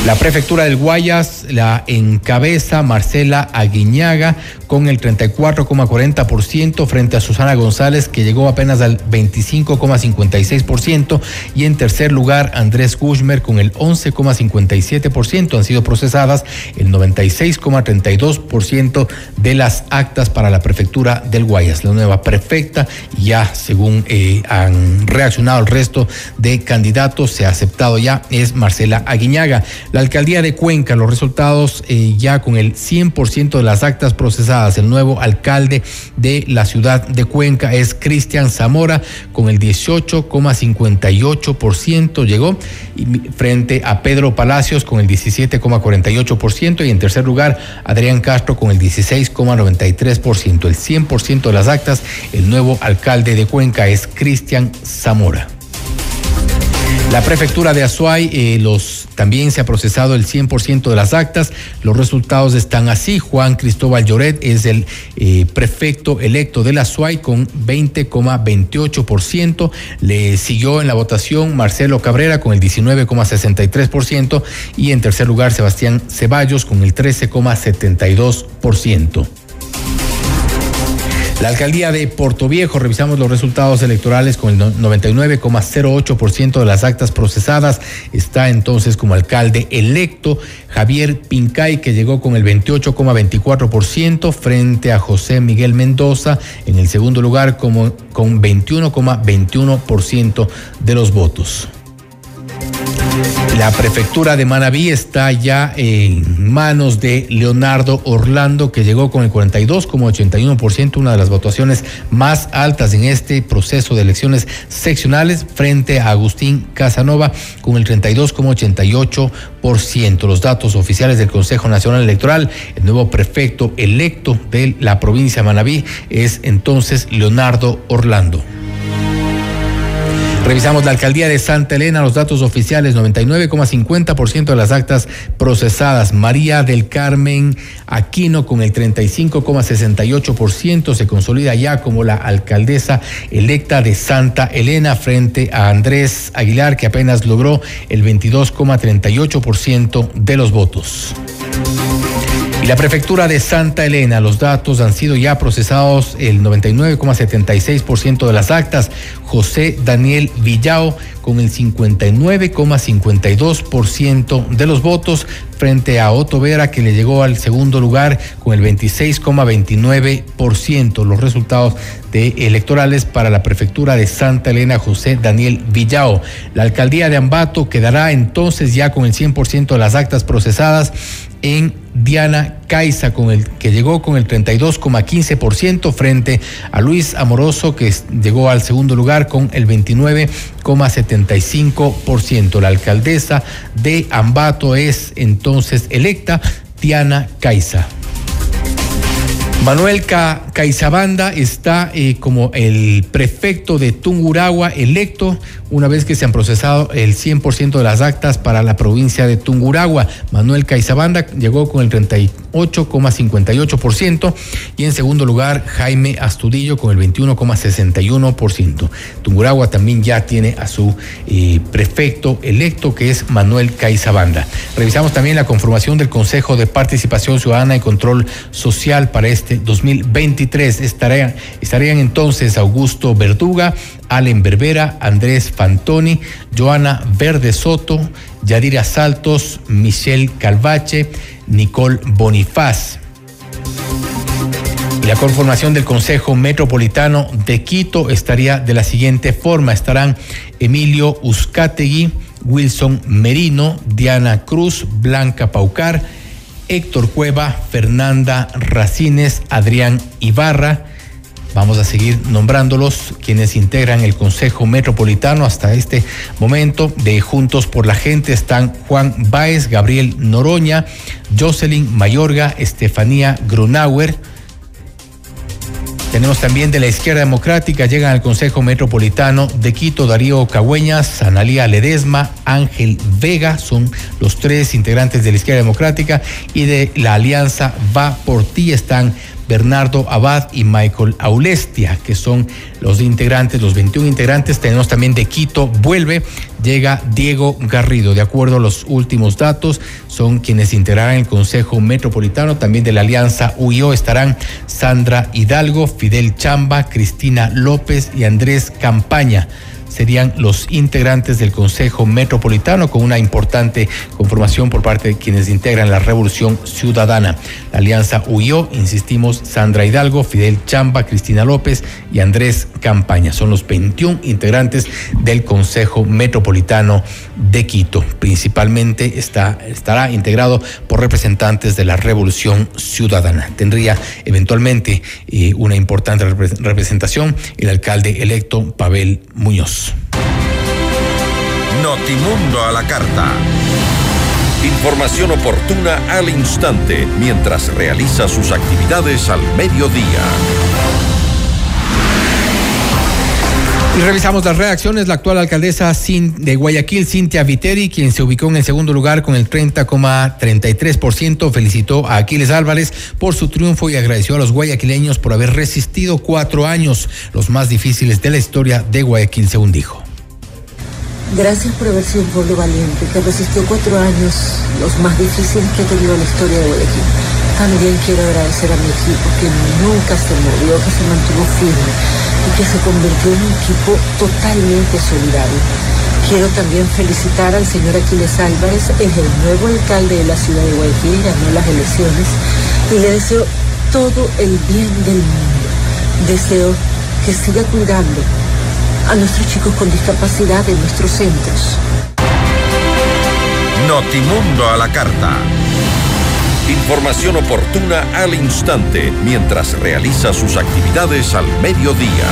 La prefectura del Guayas la encabeza Marcela Aguiñaga con el 34,40% frente a Susana González que llegó apenas al 25,56% y en tercer lugar Andrés Kushmer con el 11,57%. Han sido procesadas el 96,32% de las actas para la prefectura del Guayas. La nueva prefecta ya según eh, han reaccionado el resto de candidatos se ha aceptado ya es Marcela Aguiñaga. La alcaldía de Cuenca, los resultados eh, ya con el 100% de las actas procesadas. El nuevo alcalde de la ciudad de Cuenca es Cristian Zamora con el 18,58% llegó frente a Pedro Palacios con el 17,48% y en tercer lugar Adrián Castro con el 16,93%. El 100% de las actas, el nuevo alcalde de Cuenca es Cristian Zamora. La prefectura de Azuay eh, los, también se ha procesado el 100% de las actas. Los resultados están así. Juan Cristóbal Lloret es el eh, prefecto electo de la Azuay con 20,28%. Le siguió en la votación Marcelo Cabrera con el 19,63% y en tercer lugar Sebastián Ceballos con el 13,72%. La alcaldía de Puerto Viejo, revisamos los resultados electorales con el 99,08% de las actas procesadas. Está entonces como alcalde electo Javier Pincay, que llegó con el 28,24% frente a José Miguel Mendoza en el segundo lugar como, con 21,21% de los votos. La prefectura de Manabí está ya en manos de Leonardo Orlando, que llegó con el 42,81%, una de las votaciones más altas en este proceso de elecciones seccionales, frente a Agustín Casanova con el 32,88%. Los datos oficiales del Consejo Nacional Electoral, el nuevo prefecto electo de la provincia de Manabí es entonces Leonardo Orlando. Revisamos la alcaldía de Santa Elena, los datos oficiales, 99,50% de las actas procesadas. María del Carmen Aquino con el 35,68% se consolida ya como la alcaldesa electa de Santa Elena frente a Andrés Aguilar que apenas logró el 22,38% de los votos. Y la prefectura de Santa Elena, los datos han sido ya procesados el 99,76% de las actas. José Daniel Villao con el 59,52% de los votos frente a Otto Vera que le llegó al segundo lugar con el 26,29%. Los resultados de electorales para la prefectura de Santa Elena José Daniel Villao. La alcaldía de Ambato quedará entonces ya con el 100% de las actas procesadas en Diana Caiza, con el, que llegó con el 32,15% frente a Luis Amoroso, que llegó al segundo lugar con el 29,75%. La alcaldesa de Ambato es entonces electa Diana Caiza. Manuel Caizabanda está eh, como el prefecto de Tunguragua electo una vez que se han procesado el 100% de las actas para la provincia de Tunguragua. Manuel Caizabanda llegó con el 38,58% y en segundo lugar Jaime Astudillo con el 21,61%. Tunguragua también ya tiene a su eh, prefecto electo que es Manuel Caizabanda. Revisamos también la conformación del Consejo de Participación Ciudadana y Control Social para este 2023. Estarían, entonces Augusto Verduga, Allen Berbera, Andrés Fantoni, Joana Verde Soto, Yadira Saltos, Michelle Calvache, Nicole Bonifaz. Y la conformación del Consejo Metropolitano de Quito estaría de la siguiente forma. Estarán Emilio Uzcategui, Wilson Merino, Diana Cruz, Blanca Paucar, Héctor Cueva, Fernanda Racines, Adrián Ibarra, Vamos a seguir nombrándolos quienes integran el Consejo Metropolitano hasta este momento. De Juntos por la Gente están Juan Báez, Gabriel Noroña, Jocelyn Mayorga, Estefanía Grunauer. Tenemos también de la izquierda democrática, llegan al Consejo Metropolitano de Quito, Darío Cagüeñas, Analía Ledesma, Ángel Vega, son los tres integrantes de la izquierda democrática, y de la Alianza Va por Ti están Bernardo Abad y Michael Aulestia, que son los integrantes, los 21 integrantes. Tenemos también de Quito, vuelve, llega Diego Garrido. De acuerdo a los últimos datos, son quienes integrarán el Consejo Metropolitano. También de la Alianza UIO estarán Sandra Hidalgo, Fidel Chamba, Cristina López y Andrés Campaña serían los integrantes del Consejo Metropolitano con una importante conformación por parte de quienes integran la Revolución Ciudadana. La Alianza huyó, insistimos, Sandra Hidalgo, Fidel Chamba, Cristina López y Andrés Campaña. Son los 21 integrantes del Consejo Metropolitano de Quito. Principalmente está, estará integrado por representantes de la Revolución Ciudadana. Tendría eventualmente eh, una importante representación el alcalde electo Pavel Muñoz. Notimundo a la carta. Información oportuna al instante mientras realiza sus actividades al mediodía. Y revisamos las reacciones. La actual alcaldesa de Guayaquil, Cintia Viteri, quien se ubicó en el segundo lugar con el 30,33%, felicitó a Aquiles Álvarez por su triunfo y agradeció a los guayaquileños por haber resistido cuatro años, los más difíciles de la historia de Guayaquil, según dijo. Gracias por haber sido un pueblo valiente que resistió cuatro años, los más difíciles que ha tenido la historia de Guayaquil. También quiero agradecer a mi equipo que nunca se movió, que se mantuvo firme y que se convirtió en un equipo totalmente solidario. Quiero también felicitar al señor Aquiles Álvarez, es el nuevo alcalde de la ciudad de Guayaquil, ganó las elecciones y le deseo todo el bien del mundo. Deseo que siga cuidando a nuestros chicos con discapacidad en nuestros centros. Notimundo a la carta. Información oportuna al instante mientras realiza sus actividades al mediodía.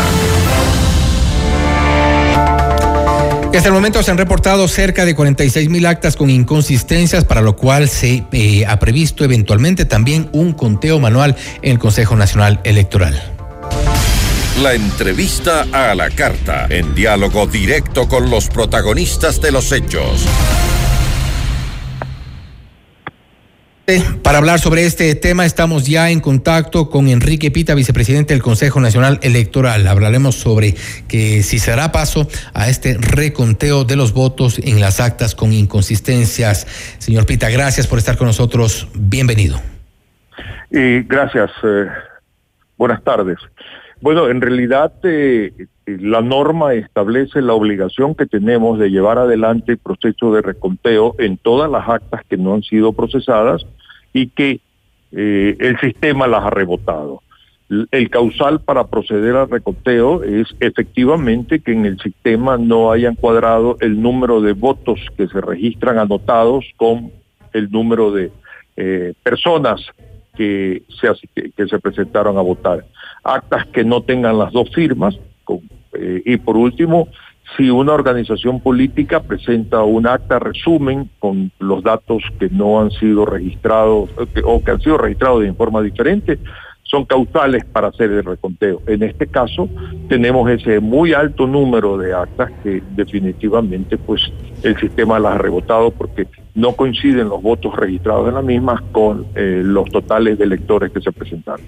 Hasta el momento se han reportado cerca de 46 mil actas con inconsistencias, para lo cual se eh, ha previsto eventualmente también un conteo manual en el Consejo Nacional Electoral. La entrevista a la carta, en diálogo directo con los protagonistas de los hechos. Para hablar sobre este tema estamos ya en contacto con Enrique Pita, vicepresidente del Consejo Nacional Electoral. Hablaremos sobre que si se hará paso a este reconteo de los votos en las actas con inconsistencias. Señor Pita, gracias por estar con nosotros. Bienvenido. Y gracias. Eh, buenas tardes. Bueno, en realidad eh, la norma establece la obligación que tenemos de llevar adelante el proceso de reconteo en todas las actas que no han sido procesadas y que eh, el sistema las ha rebotado. El causal para proceder al reconteo es efectivamente que en el sistema no haya encuadrado el número de votos que se registran anotados con el número de eh, personas que se presentaron a votar. Actas que no tengan las dos firmas, eh, y por último, si una organización política presenta un acta resumen con los datos que no han sido registrados o que han sido registrados de forma diferente, son causales para hacer el reconteo. En este caso tenemos ese muy alto número de actas que definitivamente pues el sistema las ha rebotado porque no coinciden los votos registrados en las mismas con eh, los totales de electores que se presentaron.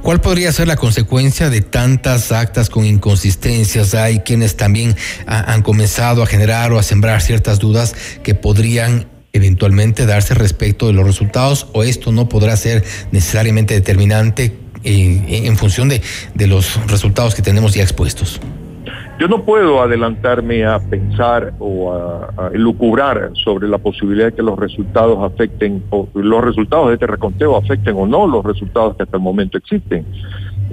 ¿Cuál podría ser la consecuencia de tantas actas con inconsistencias? Hay quienes también han comenzado a generar o a sembrar ciertas dudas que podrían eventualmente darse respecto de los resultados o esto no podrá ser necesariamente determinante en función de, de los resultados que tenemos ya expuestos? Yo no puedo adelantarme a pensar o a, a, lucubrar sobre la posibilidad de que los resultados afecten, o los resultados de este reconteo afecten o no los resultados que hasta el momento existen.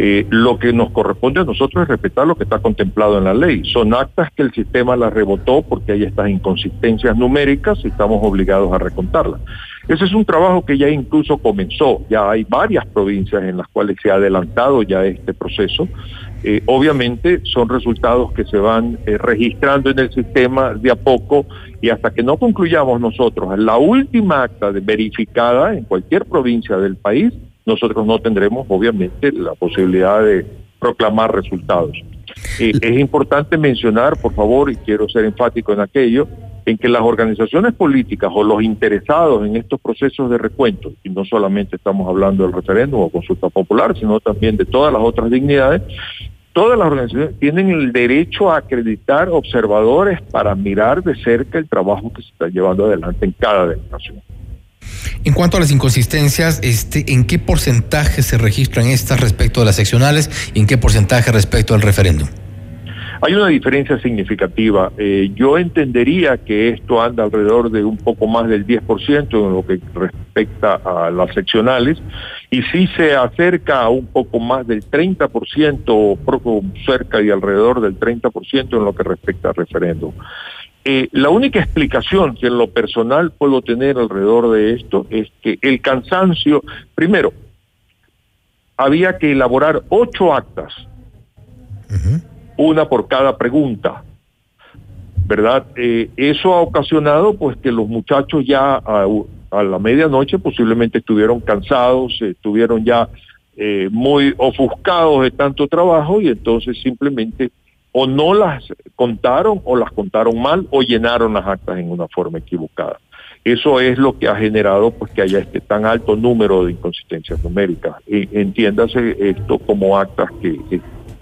Eh, lo que nos corresponde a nosotros es respetar lo que está contemplado en la ley. Son actas que el sistema las rebotó porque hay estas inconsistencias numéricas y estamos obligados a recontarlas. Ese es un trabajo que ya incluso comenzó, ya hay varias provincias en las cuales se ha adelantado ya este proceso. Eh, obviamente son resultados que se van eh, registrando en el sistema de a poco y hasta que no concluyamos nosotros la última acta verificada en cualquier provincia del país, nosotros no tendremos obviamente la posibilidad de proclamar resultados. Eh, es importante mencionar, por favor, y quiero ser enfático en aquello, en que las organizaciones políticas o los interesados en estos procesos de recuento, y no solamente estamos hablando del referéndum o consulta popular, sino también de todas las otras dignidades, todas las organizaciones tienen el derecho a acreditar observadores para mirar de cerca el trabajo que se está llevando adelante en cada delegación. En cuanto a las inconsistencias, este, ¿en qué porcentaje se registran estas respecto de las seccionales y en qué porcentaje respecto al referéndum? Hay una diferencia significativa. Eh, yo entendería que esto anda alrededor de un poco más del 10% en lo que respecta a las seccionales y si se acerca a un poco más del 30% o poco cerca y alrededor del 30% en lo que respecta al referéndum. Eh, la única explicación que en lo personal puedo tener alrededor de esto es que el cansancio, primero, había que elaborar ocho actas una por cada pregunta. ¿Verdad? Eh, eso ha ocasionado pues que los muchachos ya a, la medianoche posiblemente estuvieron cansados, estuvieron ya eh, muy ofuscados de tanto trabajo y entonces simplemente o no las contaron o las contaron mal o llenaron las actas en una forma equivocada. Eso es lo que ha generado pues que haya este tan alto número de inconsistencias numéricas. entiéndase esto como actas que,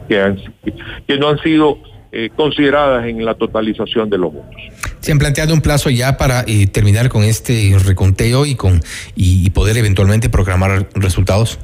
no han sido eh, consideradas en la totalización de los votos. ¿Se han planteado un plazo ya para eh, terminar con este reconteo y, con, y poder eventualmente programar resultados?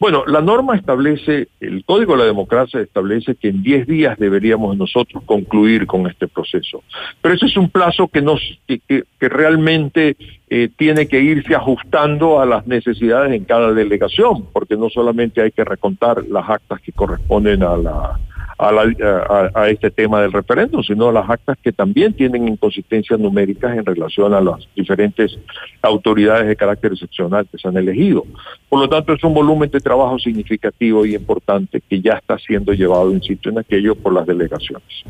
Bueno, la norma establece, el Código de la Democracia establece que en 10 días deberíamos nosotros concluir con este proceso. Pero ese es un plazo que, que, realmente eh, tiene que irse ajustando a las necesidades en cada delegación, porque no solamente hay que recontar las actas que corresponden a la, a, este tema del referéndum, sino las actas que también tienen inconsistencias numéricas en relación a las diferentes autoridades de carácter excepcional que se han elegido. Por lo tanto, es un volumen de trabajo significativo y importante que ya está siendo llevado, insisto, en aquello por las delegaciones.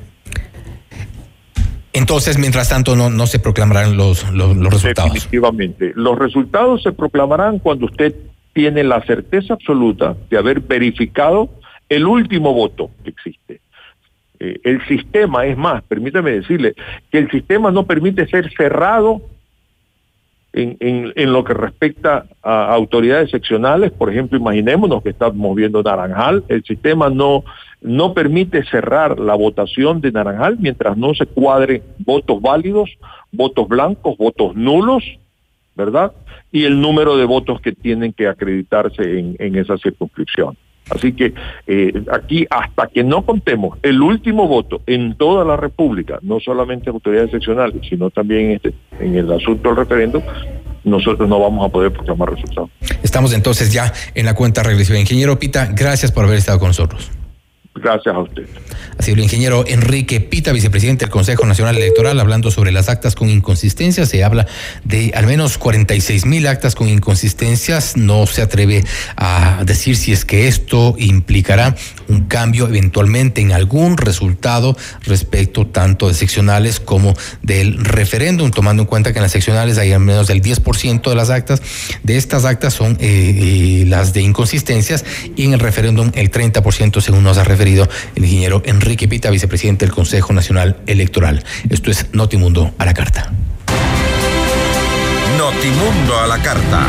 Entonces, mientras tanto, no, no se proclamarán los, los, los resultados. Definitivamente. Los resultados se proclamarán cuando usted tiene la certeza absoluta de haber verificado el último voto que existe. Eh, el sistema, es más, permítame decirle, que el sistema no permite ser cerrado en, en, lo que respecta a autoridades seccionales, por ejemplo, imaginémonos que estamos viendo Naranjal, el sistema no, no permite cerrar la votación de Naranjal mientras no se cuadre votos válidos, votos blancos, votos nulos, ¿verdad? Y el número de votos que tienen que acreditarse en, en esa circunscripción. Así que eh, aquí, hasta que no contemos el último voto en toda la República, no solamente autoridades seccionales, sino también en, este, en el asunto del referendo, nosotros no vamos a poder proclamar resultados. Estamos entonces ya en la cuenta regresiva. Ingeniero Pita, gracias por haber estado con nosotros. Gracias a usted. Ha sido el ingeniero Enrique Pita, vicepresidente del Consejo Nacional Electoral, hablando sobre las actas con inconsistencias. Se habla de al menos 46 mil actas con inconsistencias. No se atreve a decir si es que esto implicará un cambio eventualmente en algún resultado respecto tanto de seccionales como del referéndum, tomando en cuenta que en las seccionales hay al menos el 10% de las actas. De estas actas son eh, eh, las de inconsistencias y en el referéndum el 30% según nos ha referido el ingeniero Enrique Pita, vicepresidente del Consejo Nacional Electoral. Esto es Notimundo a la carta. Notimundo a la carta.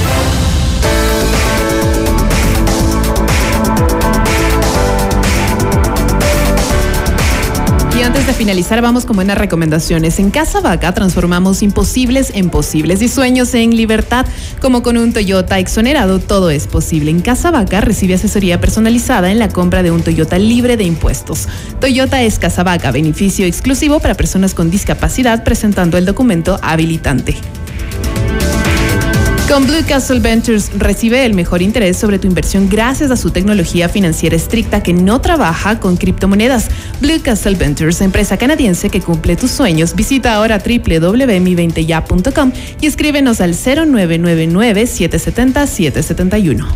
Antes de finalizar, vamos con buenas recomendaciones. En Casa Vaca transformamos imposibles en posibles y sueños en libertad. Como con un Toyota exonerado, todo es posible. En Casa Vaca recibe asesoría personalizada en la compra de un Toyota libre de impuestos. Toyota es Casa Vaca, beneficio exclusivo para personas con discapacidad, presentando el documento habilitante. Con Blue Castle Ventures recibe el mejor interés sobre tu inversión gracias a su tecnología financiera estricta que no trabaja con criptomonedas. Blue Castle Ventures, empresa canadiense que cumple tus sueños. Visita ahora www.mi20ya.com y escríbenos al 0999 770 771.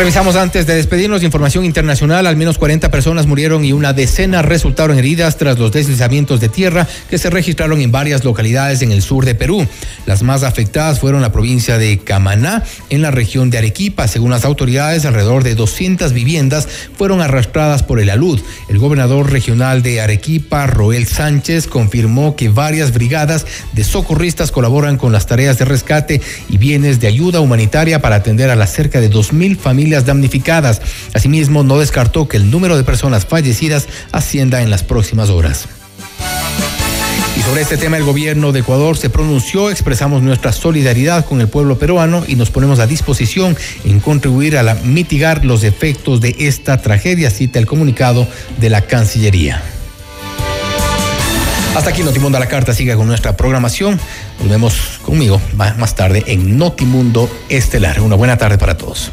Revisamos antes de despedirnos información internacional. Al menos 40 personas murieron y una decena resultaron heridas tras los deslizamientos de tierra que se registraron en varias localidades en el sur de Perú. Las más afectadas fueron la provincia de Camaná, en la región de Arequipa. Según las autoridades, alrededor de 200 viviendas fueron arrastradas por el alud. El gobernador regional de Arequipa, Roel Sánchez, confirmó que varias brigadas de socorristas colaboran con las tareas de rescate y bienes de ayuda humanitaria para atender a las cerca de 2.000 familias damnificadas. Asimismo, no descartó que el número de personas fallecidas ascienda en las próximas horas. Y sobre este tema el gobierno de Ecuador se pronunció, expresamos nuestra solidaridad con el pueblo peruano y nos ponemos a disposición en contribuir a mitigar los efectos de esta tragedia, cita el comunicado de la Cancillería. Hasta aquí Notimundo a la carta, siga con nuestra programación. Volvemos conmigo más tarde en Notimundo Estelar. Una buena tarde para todos.